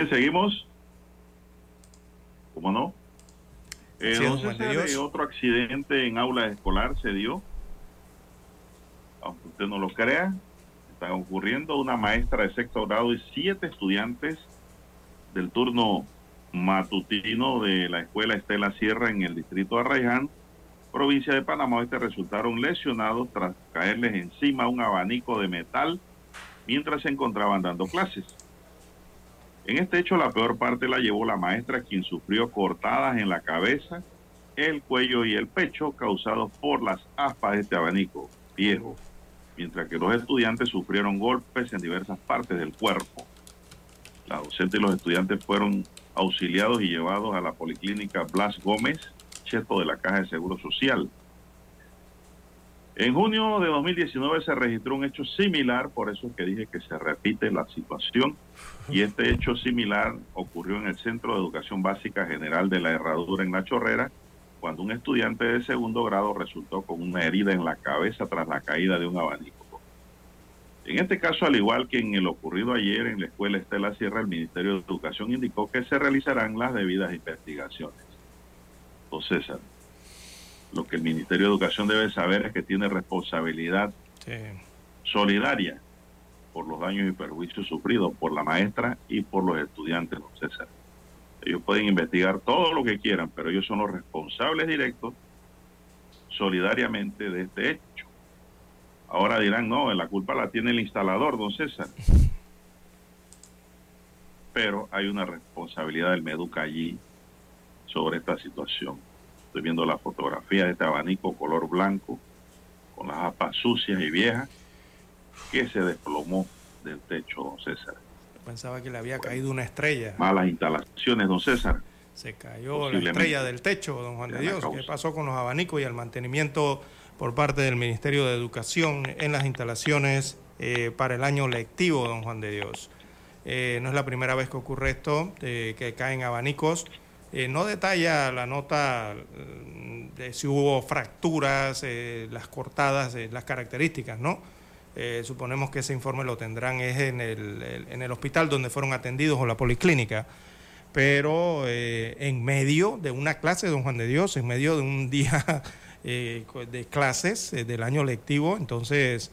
Bien, seguimos. ¿Cómo no? Eh, don César, eh, otro accidente en aula escolar se dio. Aunque usted no lo crea, está ocurriendo. Una maestra de sexto grado y siete estudiantes del turno matutino de la escuela Estela Sierra en el distrito de Arraiján, provincia de Panamá Oeste, resultaron lesionados tras caerles encima un abanico de metal mientras se encontraban dando clases. En este hecho, la peor parte la llevó la maestra, quien sufrió cortadas en la cabeza, el cuello y el pecho causados por las aspas de este abanico viejo, mientras que los estudiantes sufrieron golpes en diversas partes del cuerpo. La docente y los estudiantes fueron auxiliados y llevados a la policlínica Blas Gómez, cheto de la Caja de Seguro Social. En junio de 2019 se registró un hecho similar, por eso es que dije que se repite la situación, y este hecho similar ocurrió en el Centro de Educación Básica General de la Herradura en La Chorrera, cuando un estudiante de segundo grado resultó con una herida en la cabeza tras la caída de un abanico. En este caso, al igual que en el ocurrido ayer en la escuela Estela Sierra, el Ministerio de Educación indicó que se realizarán las debidas investigaciones. Entonces, César, lo que el Ministerio de Educación debe saber es que tiene responsabilidad solidaria por los daños y perjuicios sufridos por la maestra y por los estudiantes, don César. Ellos pueden investigar todo lo que quieran, pero ellos son los responsables directos solidariamente de este hecho. Ahora dirán, no, la culpa la tiene el instalador, don César. Pero hay una responsabilidad del Meduca allí sobre esta situación. Estoy viendo la fotografía de este abanico color blanco, con las aspas sucias y viejas, que se desplomó del techo, don César. Pensaba que le había caído una estrella. Malas instalaciones, don César. Se cayó la estrella del techo, don Juan de Dios. ¿Qué pasó con los abanicos y el mantenimiento por parte del Ministerio de Educación en las instalaciones eh, para el año lectivo, don Juan de Dios? Eh, no es la primera vez que ocurre esto, eh, que caen abanicos. Eh, no detalla la nota mm, de si hubo fracturas, eh, las cortadas, eh, las características, ¿no? Suponemos que ese informe lo tendrán es en el, en el hospital donde fueron atendidos o la policlínica pero en medio de una clase, don Juan de Dios, en medio de un día de clases del año lectivo, entonces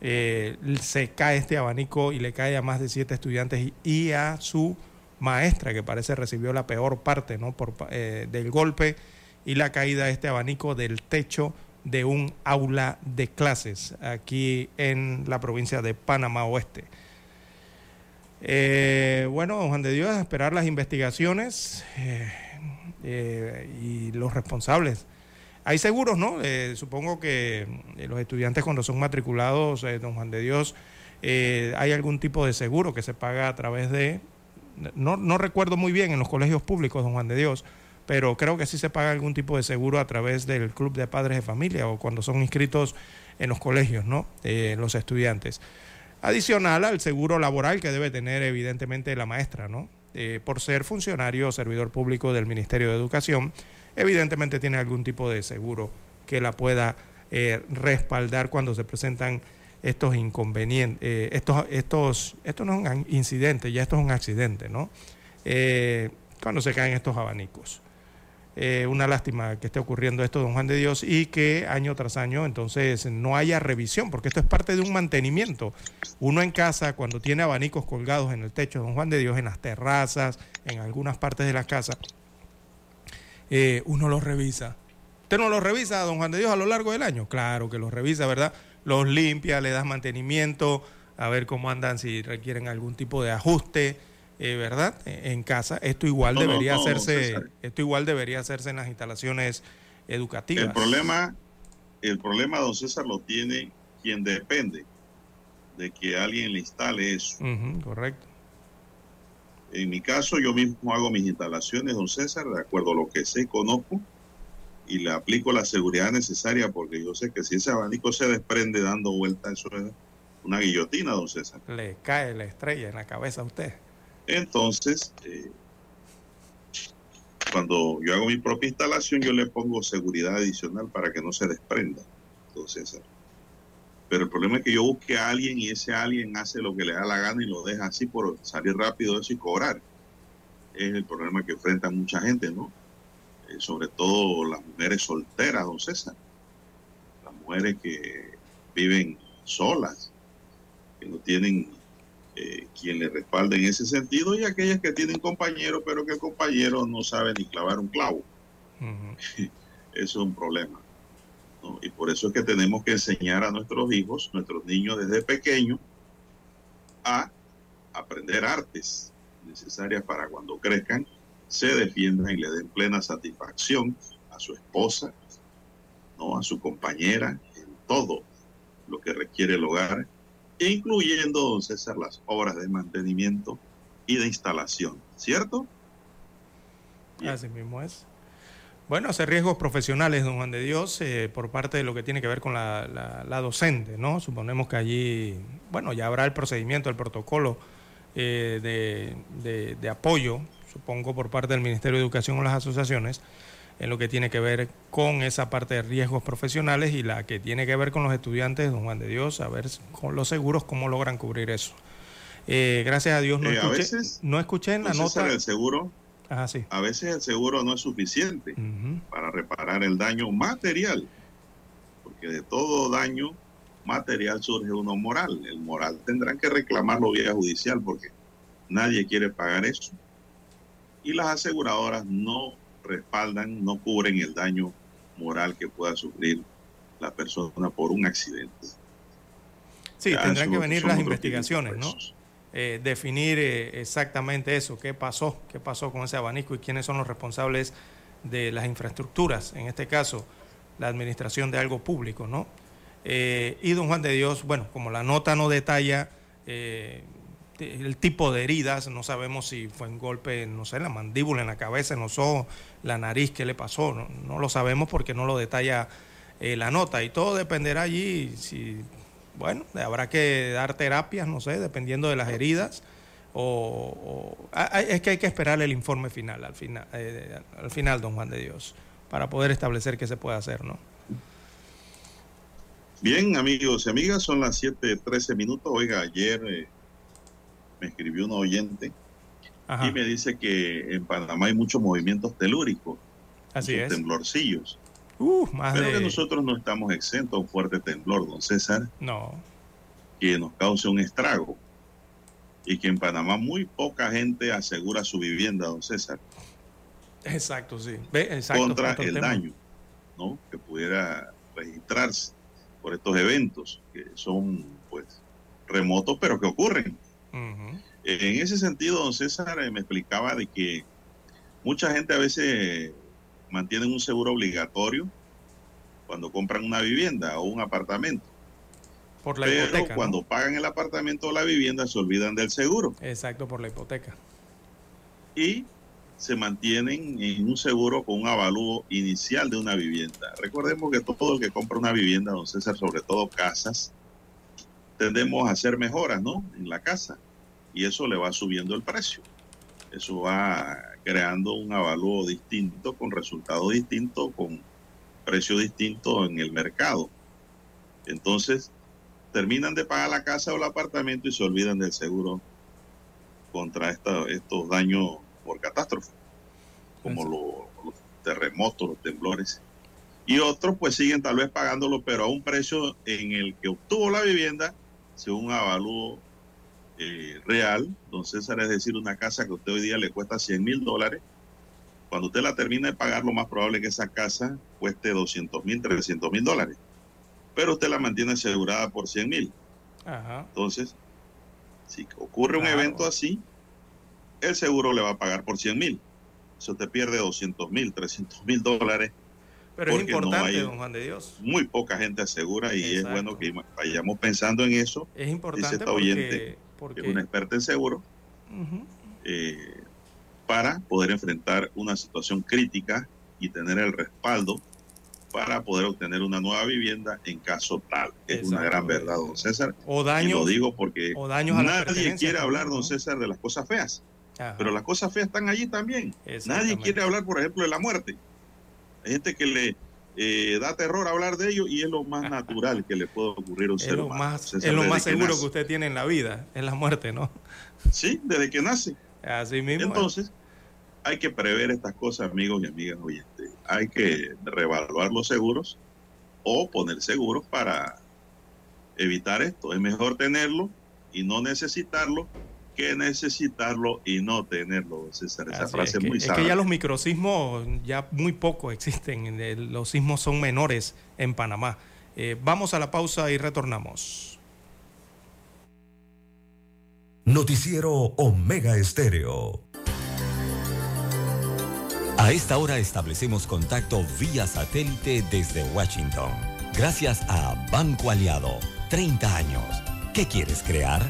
se cae este abanico y le cae a más de siete estudiantes y a su maestra, que parece recibió la peor parte ¿no? Por, eh, del golpe y la caída de este abanico del techo de un aula de clases aquí en la provincia de Panamá Oeste. Eh, bueno, don Juan de Dios, esperar las investigaciones eh, y los responsables. Hay seguros, ¿no? Supongo que los estudiantes cuando son matriculados, don Juan de Dios, hay algún tipo de seguro que se paga a través de... No, no recuerdo muy bien en los colegios públicos, don Juan de Dios, pero creo que sí se paga algún tipo de seguro a través del Club de Padres de Familia o cuando son inscritos en los colegios, ¿no? Eh, los estudiantes. Adicional al seguro laboral que debe tener evidentemente la maestra, ¿no? Eh, por ser funcionario o servidor público del Ministerio de Educación, evidentemente tiene algún tipo de seguro que la pueda eh, respaldar cuando se presentan estos inconvenientes, eh, estos, estos, esto no es un incidente, ya esto es un accidente, ¿no? Eh, cuando se caen estos abanicos. Eh, una lástima que esté ocurriendo esto, don Juan de Dios, y que año tras año entonces no haya revisión, porque esto es parte de un mantenimiento. Uno en casa, cuando tiene abanicos colgados en el techo, don Juan de Dios, en las terrazas, en algunas partes de la casa, eh, uno los revisa. ¿Usted no los revisa, don Juan de Dios, a lo largo del año? Claro que los revisa, ¿verdad? Los limpia, le das mantenimiento, a ver cómo andan, si requieren algún tipo de ajuste eh, ¿verdad? En casa. Esto igual No, debería no, hacerse, esto igual debería hacerse en las instalaciones educativas. El problema, el problema, don César, lo tiene quien depende de que alguien le instale eso. Correcto. En mi caso, yo mismo hago mis instalaciones, don César, de acuerdo a lo que sé, conozco, y le aplico la seguridad necesaria, porque yo sé que si ese abanico se desprende dando vuelta, eso es una guillotina, don César. Le cae la estrella en la cabeza a usted. Entonces, eh, cuando yo hago mi propia instalación, yo le pongo seguridad adicional para que no se desprenda, don César. Pero el problema es que yo busque a alguien y ese alguien hace lo que le da la gana y lo deja así por salir rápido de eso y cobrar. Es el problema que enfrenta mucha gente, ¿no? Eh, sobre todo las mujeres solteras, don César. Las mujeres que viven solas, que no tienen eh, quien le respalde en ese sentido y aquellas que tienen compañero, pero que el compañero no sabe ni clavar un clavo. Eso es un problema. ¿no? Y por eso es que tenemos que enseñar a nuestros hijos, nuestros niños desde pequeños, a aprender artes necesarias para cuando crezcan se defiendan y le den plena satisfacción a su esposa, no a su compañera, en todo lo que requiere el hogar, incluyendo, don César, las obras de mantenimiento y de instalación, ¿cierto? Así mismo es. Bueno, hacer riesgos profesionales, don Juan de Dios, eh, por parte de lo que tiene que ver con la, la- docente, ¿no? Suponemos que allí, bueno, ya habrá el procedimiento, el protocolo eh, de apoyo, supongo, por parte del Ministerio de Educación o las asociaciones, en lo que tiene que ver con esa parte de riesgos profesionales y la que tiene que ver con los estudiantes, don Juan de Dios, a ver con los seguros cómo logran cubrir eso. Eh, gracias a Dios no, Eh, a escuché, veces, no escuché en la nota... el seguro, Ajá, sí. a veces el seguro no es suficiente para reparar el daño material, porque de todo daño material surge uno moral. El moral tendrán que reclamarlo vía judicial porque nadie quiere pagar eso. Y las aseguradoras no respaldan, no cubren el daño moral que pueda sufrir la persona por un accidente. Sí, Ya, tendrán que venir las 500 investigaciones, ¿no? Eh, definir eh, exactamente eso, qué pasó, qué pasó con ese abanico y quiénes son los responsables de las infraestructuras, en este caso, la administración de algo público, ¿no? Eh, y don Juan de Dios, bueno, como la nota no detalla eh, de- el tipo de heridas, no sabemos si fue un golpe, no sé, en la mandíbula, en la cabeza, en los ojos, la nariz, qué le pasó, no, no lo sabemos porque no lo detalla eh, la nota y todo dependerá allí si bueno, habrá que dar terapias, no sé, dependiendo de las heridas. O, o- es que hay que esperar el informe final, al final, eh, al final, don Juan de Dios, para poder establecer qué se puede hacer, ¿no? Bien, amigos y amigas, son las 7:13 minutos. Oiga, ayer eh, me escribió un oyente Ajá. y me dice que en Panamá hay muchos movimientos telúricos, Así muchos es. temblorcillos. Uh, más Pero de... que nosotros no estamos exentos a un fuerte temblor, don César, No, que nos cause un estrago. Y que en Panamá muy poca gente asegura su vivienda, don César, exacto, sí. Ve, exacto, contra el tema. daño ¿no? que pudiera registrarse por estos eventos que son pues remotos pero que ocurren. En ese sentido, don César eh, me explicaba de que mucha gente a veces mantiene un seguro obligatorio cuando compran una vivienda o un apartamento. Por la pero hipoteca. ¿no? cuando pagan el apartamento o la vivienda se olvidan del seguro Exacto, por la hipoteca. y se mantienen en un seguro con un avalúo inicial de una vivienda. Recordemos que todo el que compra una vivienda, don César, sobre todo casas, tendemos a hacer mejoras, ¿no? En la casa y eso le va subiendo el precio. Eso va creando un avalúo distinto, con resultados distintos, con precio distinto en el mercado. Entonces, terminan de pagar la casa o el apartamento y se olvidan del seguro contra esta- estos daños por catástrofe, como lo- los terremotos, los temblores. Y otros pues siguen tal vez pagándolo, pero a un precio en el que obtuvo la vivienda, según un avalúo eh, real. Don César, es decir, una casa que a usted hoy día le cuesta 100 mil dólares. Cuando usted la termina de pagar, lo más probable es que esa casa cueste 200 mil, 300 mil dólares. Pero usted la mantiene asegurada por 100 mil. Entonces, si ocurre un Claro. evento así, el seguro le va a pagar por 100 mil. Eso te pierde 200 mil, 300 mil dólares. Pero es no importante, hay- don Juan de Dios. Muy poca gente asegura y Exacto. es bueno que vayamos pensando en eso. Es Dice importante esta porque, oyente, porque- que es una experta en seguro, eh, para poder enfrentar una situación crítica y tener el respaldo para poder obtener una nueva vivienda en caso tal. Es una gran verdad, don César. O y daños- lo digo porque o daños a las nadie quiere hablar, don ¿no? César, de las cosas feas. Ajá. Pero las cosas feas están allí también. Nadie quiere hablar, por ejemplo, de la muerte. Hay gente que le eh, da terror hablar de ello y es lo más natural que le puede ocurrir a un Es ser lo humano. más, César, es lo más seguro que usted tiene en la vida, es la muerte, ¿no? Sí, desde que nace. Así mismo. Entonces, hay que prever estas cosas, amigos y amigas oyentes. Hay que reevaluar los seguros o poner seguros para evitar esto. Es mejor tenerlo y no necesitarlo que necesitarlo y no tenerlo. César, esa Así frase es, es que, muy es que ya los microsismos ya muy poco existen. Los sismos son menores en Panamá. Eh, vamos a la pausa y retornamos. Noticiero Omega Estéreo. A esta hora establecemos contacto vía satélite desde Washington. Gracias a Banco Aliado. 30 años. ¿Qué quieres crear?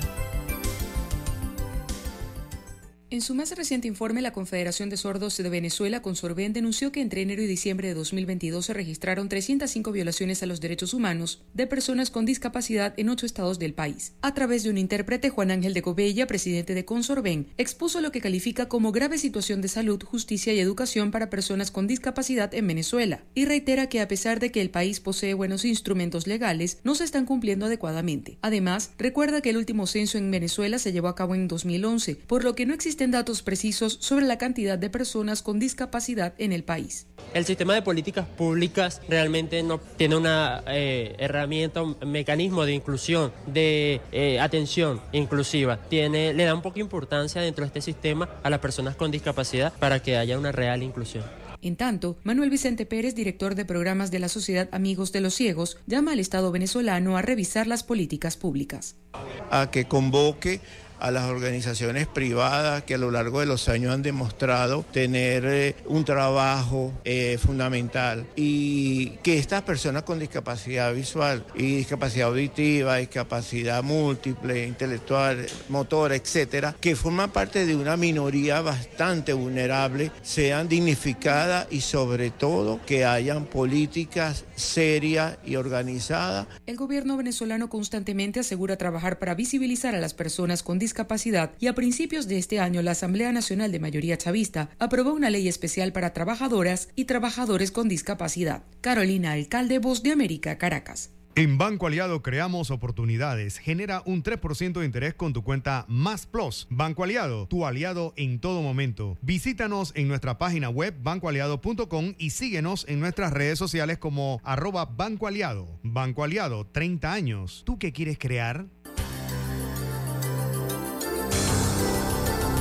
En su más reciente informe, la Confederación de Sordos de Venezuela, Consorben, denunció que entre enero y diciembre de 2022 se registraron 305 violaciones a los derechos humanos de personas con discapacidad en ocho estados del país. A través de un intérprete, Juan Ángel de Gobella, presidente de Consorben, expuso lo que califica como grave situación de salud, justicia y educación para personas con discapacidad en Venezuela, y reitera que a pesar de que el país posee buenos instrumentos legales, no se están cumpliendo adecuadamente. Además, recuerda que el último censo en Venezuela se llevó a cabo en 2011, por lo que no existen datos precisos sobre la cantidad de personas con discapacidad en el país. El sistema de políticas públicas realmente no tiene una eh, herramienta, un mecanismo de inclusión, de eh, atención inclusiva. Tiene, le da un poco de importancia dentro de este sistema a las personas con discapacidad para que haya una real inclusión. En tanto, Manuel Vicente Pérez, director de programas de la Sociedad Amigos de los Ciegos, llama al Estado venezolano a revisar las políticas públicas. a que convoque a las organizaciones privadas que a lo largo de los años han demostrado tener eh, un trabajo eh, fundamental. Y que estas personas con discapacidad visual y discapacidad auditiva, discapacidad múltiple, intelectual, motora, etcétera, que forman parte de una minoría bastante vulnerable, sean dignificadas y sobre todo que hayan políticas serias y organizadas. El gobierno venezolano constantemente asegura trabajar para visibilizar a las personas con discapacidad y a principios de este año la Asamblea Nacional de Mayoría Chavista aprobó una ley especial para trabajadoras y trabajadores con discapacidad. Carolina Alcalde, Voz de América, Caracas. En Banco Aliado creamos oportunidades. Genera un 3% de interés con tu cuenta Más Plus. Banco Aliado, tu aliado en todo momento. Visítanos en nuestra página web bancoaliado.com y síguenos en nuestras redes sociales como arroba Banco Aliado. Banco Aliado, 30 años. ¿Tú qué quieres crear?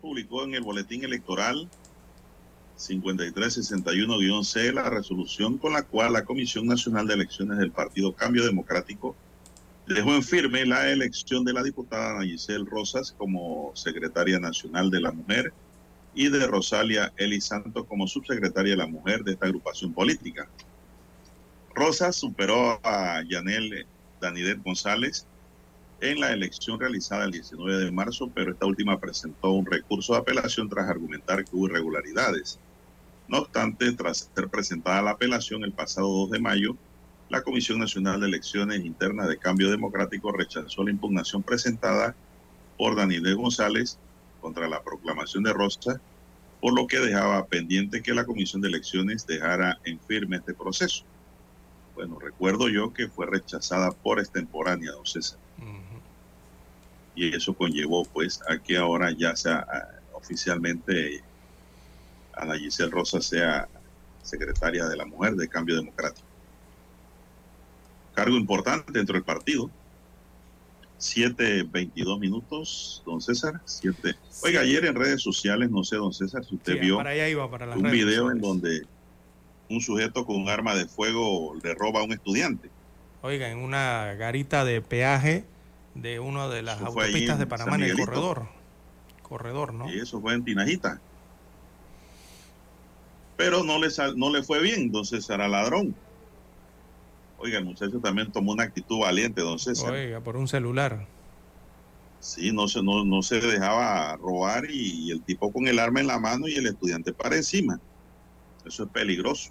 Publicó en el Boletín Electoral 5361-C la resolución con la cual la Comisión Nacional de Elecciones del Partido Cambio Democrático dejó en firme la elección de la diputada Giselle Rosas como secretaria nacional de la mujer y de Rosalia Eli Santos como subsecretaria de la mujer de esta agrupación política. Rosas superó a Yanel Danidet González en la elección realizada el 19 de marzo, pero esta última presentó un recurso de apelación tras argumentar que hubo irregularidades. No obstante, tras ser presentada la apelación el pasado 2 de mayo, la Comisión Nacional de Elecciones Internas de Cambio Democrático rechazó la impugnación presentada por Daniel González contra la proclamación de Rosa, por lo que dejaba pendiente que la Comisión de Elecciones dejara en firme este proceso. Bueno, recuerdo yo que fue rechazada por extemporánea, don César. Y eso conllevó pues a que ahora ya sea ah, oficialmente Ana Giselle Rosa sea secretaria de la mujer de Cambio Democrático. Cargo importante dentro del partido. 7.22 minutos, don César. Siete. Oiga, ayer en redes sociales, no sé, don César, si usted Sí, vio para allá iba, para las un video en donde un sujeto con un arma de fuego le roba a un estudiante. Oiga, en una garita de peaje de una de las autopistas de Panamá en el corredor. Corredor, ¿no? Y eso fue en Tinajita. Pero no le, sal- no le fue bien, entonces era ladrón. Oiga, el muchacho también tomó una actitud valiente, don César. Oiga, por un celular. Sí, no se, no, no se dejaba robar y, el tipo con el arma en la mano y el estudiante para encima. Eso es peligroso.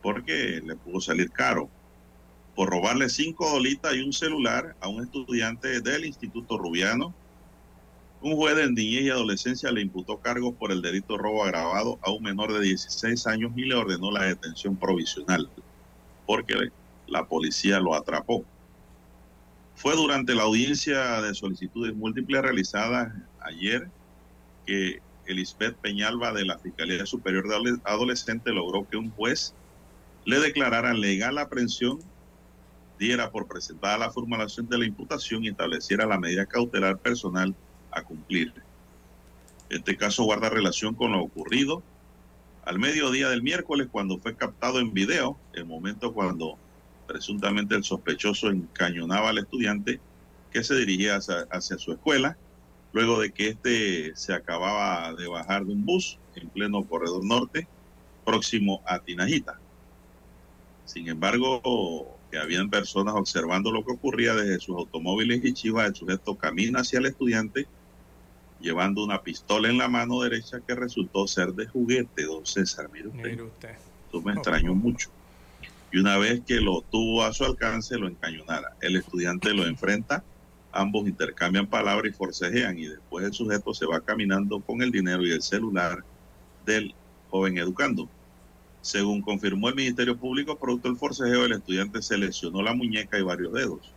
Porque le pudo salir caro. Por robarle cinco dolitas y un celular a un estudiante del Instituto Rubiano, un juez de niñez y adolescencia le imputó cargos por el delito de robo agravado a un menor de 16 años y le ordenó la detención provisional, porque la policía lo atrapó. Fue durante la audiencia de solicitudes múltiples realizada ayer que Elisbeth Peñalba de la Fiscalía Superior de Adole- Adolescente logró que un juez le declarara legal la aprehensión, diera por presentada la formulación de la imputación y estableciera la medida cautelar personal a cumplir. Este caso guarda relación con lo ocurrido al mediodía del miércoles cuando fue captado en video el momento cuando presuntamente el sospechoso encañonaba al estudiante que se dirigía hacia, hacia su escuela, luego de que éste se acababa de bajar de un bus en pleno corredor norte, próximo a Tinajita. Sin embargo, que habían personas observando lo que ocurría desde sus automóviles y chivas, el sujeto camina hacia el estudiante llevando una pistola en la mano derecha que resultó ser de juguete, don César. Mire usted. Mire usted. Esto me extrañó mucho. Y una vez que lo tuvo a su alcance, lo encañonara. El estudiante lo enfrenta, ambos intercambian palabras y forcejean, y después el sujeto se va caminando con el dinero y el celular del joven educando. Según confirmó el Ministerio Público, producto del forcejeo, el estudiante se lesionó la muñeca y varios dedos.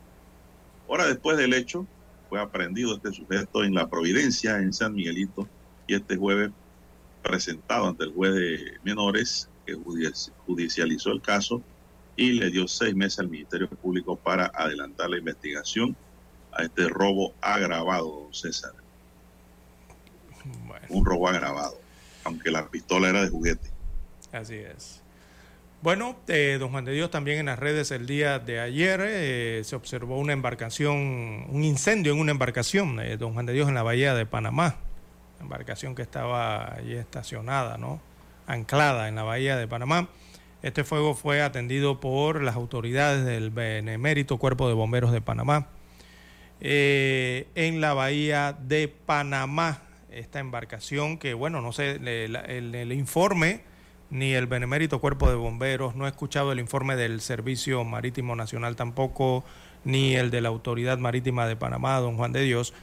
Hora después del hecho, fue aprendido este sujeto en la Providencia, en San Miguelito, y este jueves presentado ante el juez de menores que judici- judicializó el caso y le dio seis meses al Ministerio Público para adelantar la investigación a este robo agravado, don César. Un robo agravado, aunque la pistola era de juguete. Así es. Bueno, eh, don Juan de Dios, también en las redes el día de ayer eh, se observó una embarcación, un incendio en una embarcación, eh, don Juan de Dios, en la bahía de Panamá. Embarcación que estaba allí estacionada, ¿no? Anclada en la bahía de Panamá. Este fuego fue atendido por las autoridades del Benemérito Cuerpo de Bomberos de Panamá. Eh, en la bahía de Panamá, esta embarcación que, bueno, no sé, la- el informe ni el Benemérito Cuerpo de Bomberos, no he escuchado el informe del Servicio Marítimo Nacional tampoco, ni el de la Autoridad Marítima de Panamá, don Juan de Dios,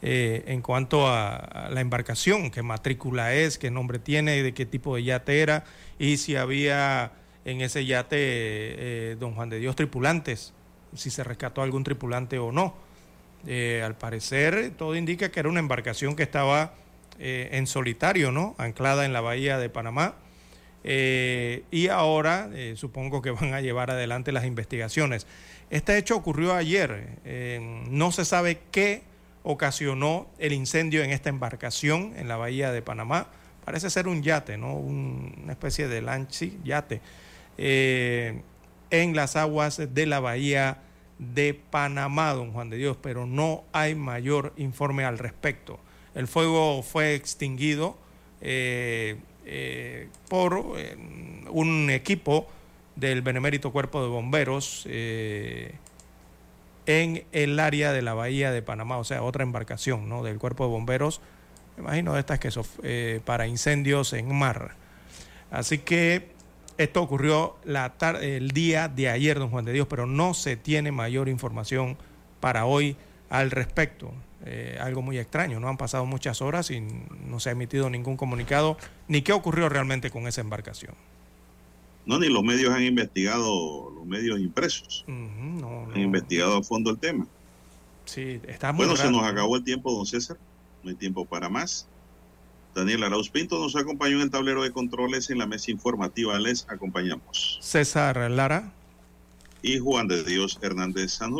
eh, en cuanto a, la embarcación, qué matrícula es, qué nombre tiene, de qué tipo de yate era, y si había en ese yate, eh, don Juan de Dios, tripulantes, si se rescató algún tripulante o no. Eh, al parecer, todo indica que era una embarcación que estaba eh, en solitario, ¿no? Anclada en la bahía de Panamá. Eh, y ahora eh, supongo que van a llevar adelante las investigaciones. Este hecho ocurrió ayer. eh, no se sabe qué ocasionó el incendio en esta embarcación en la bahía de Panamá. Parece ser un yate, ¿no? Un- una especie de lancha, sí, yate, en las aguas de la bahía de Panamá, don Juan de Dios, pero no hay mayor informe al respecto. El fuego fue extinguido eh, por eh, un equipo del Benemérito Cuerpo de Bomberos eh, en el área de la bahía de Panamá, o sea, otra embarcación ¿no? del Cuerpo de Bomberos, me imagino de estas que son para incendios en mar. Así que esto ocurrió la tar- el día de ayer, don Juan de Dios, pero no se tiene mayor información para hoy al respecto. Eh, algo muy extraño, no han pasado muchas horas y no se ha emitido ningún comunicado ni qué ocurrió realmente con esa embarcación. No, ni los medios han investigado, los medios impresos, no, han no. investigado a fondo el tema. Sí, está muy Bueno, se nos acabó el tiempo, don César. No hay tiempo para más. Daniel Arauz Pinto nos acompañó en el tablero de controles en la mesa informativa. Les acompañamos. César Lara. Y Juan de Dios Hernández Sanjurjo.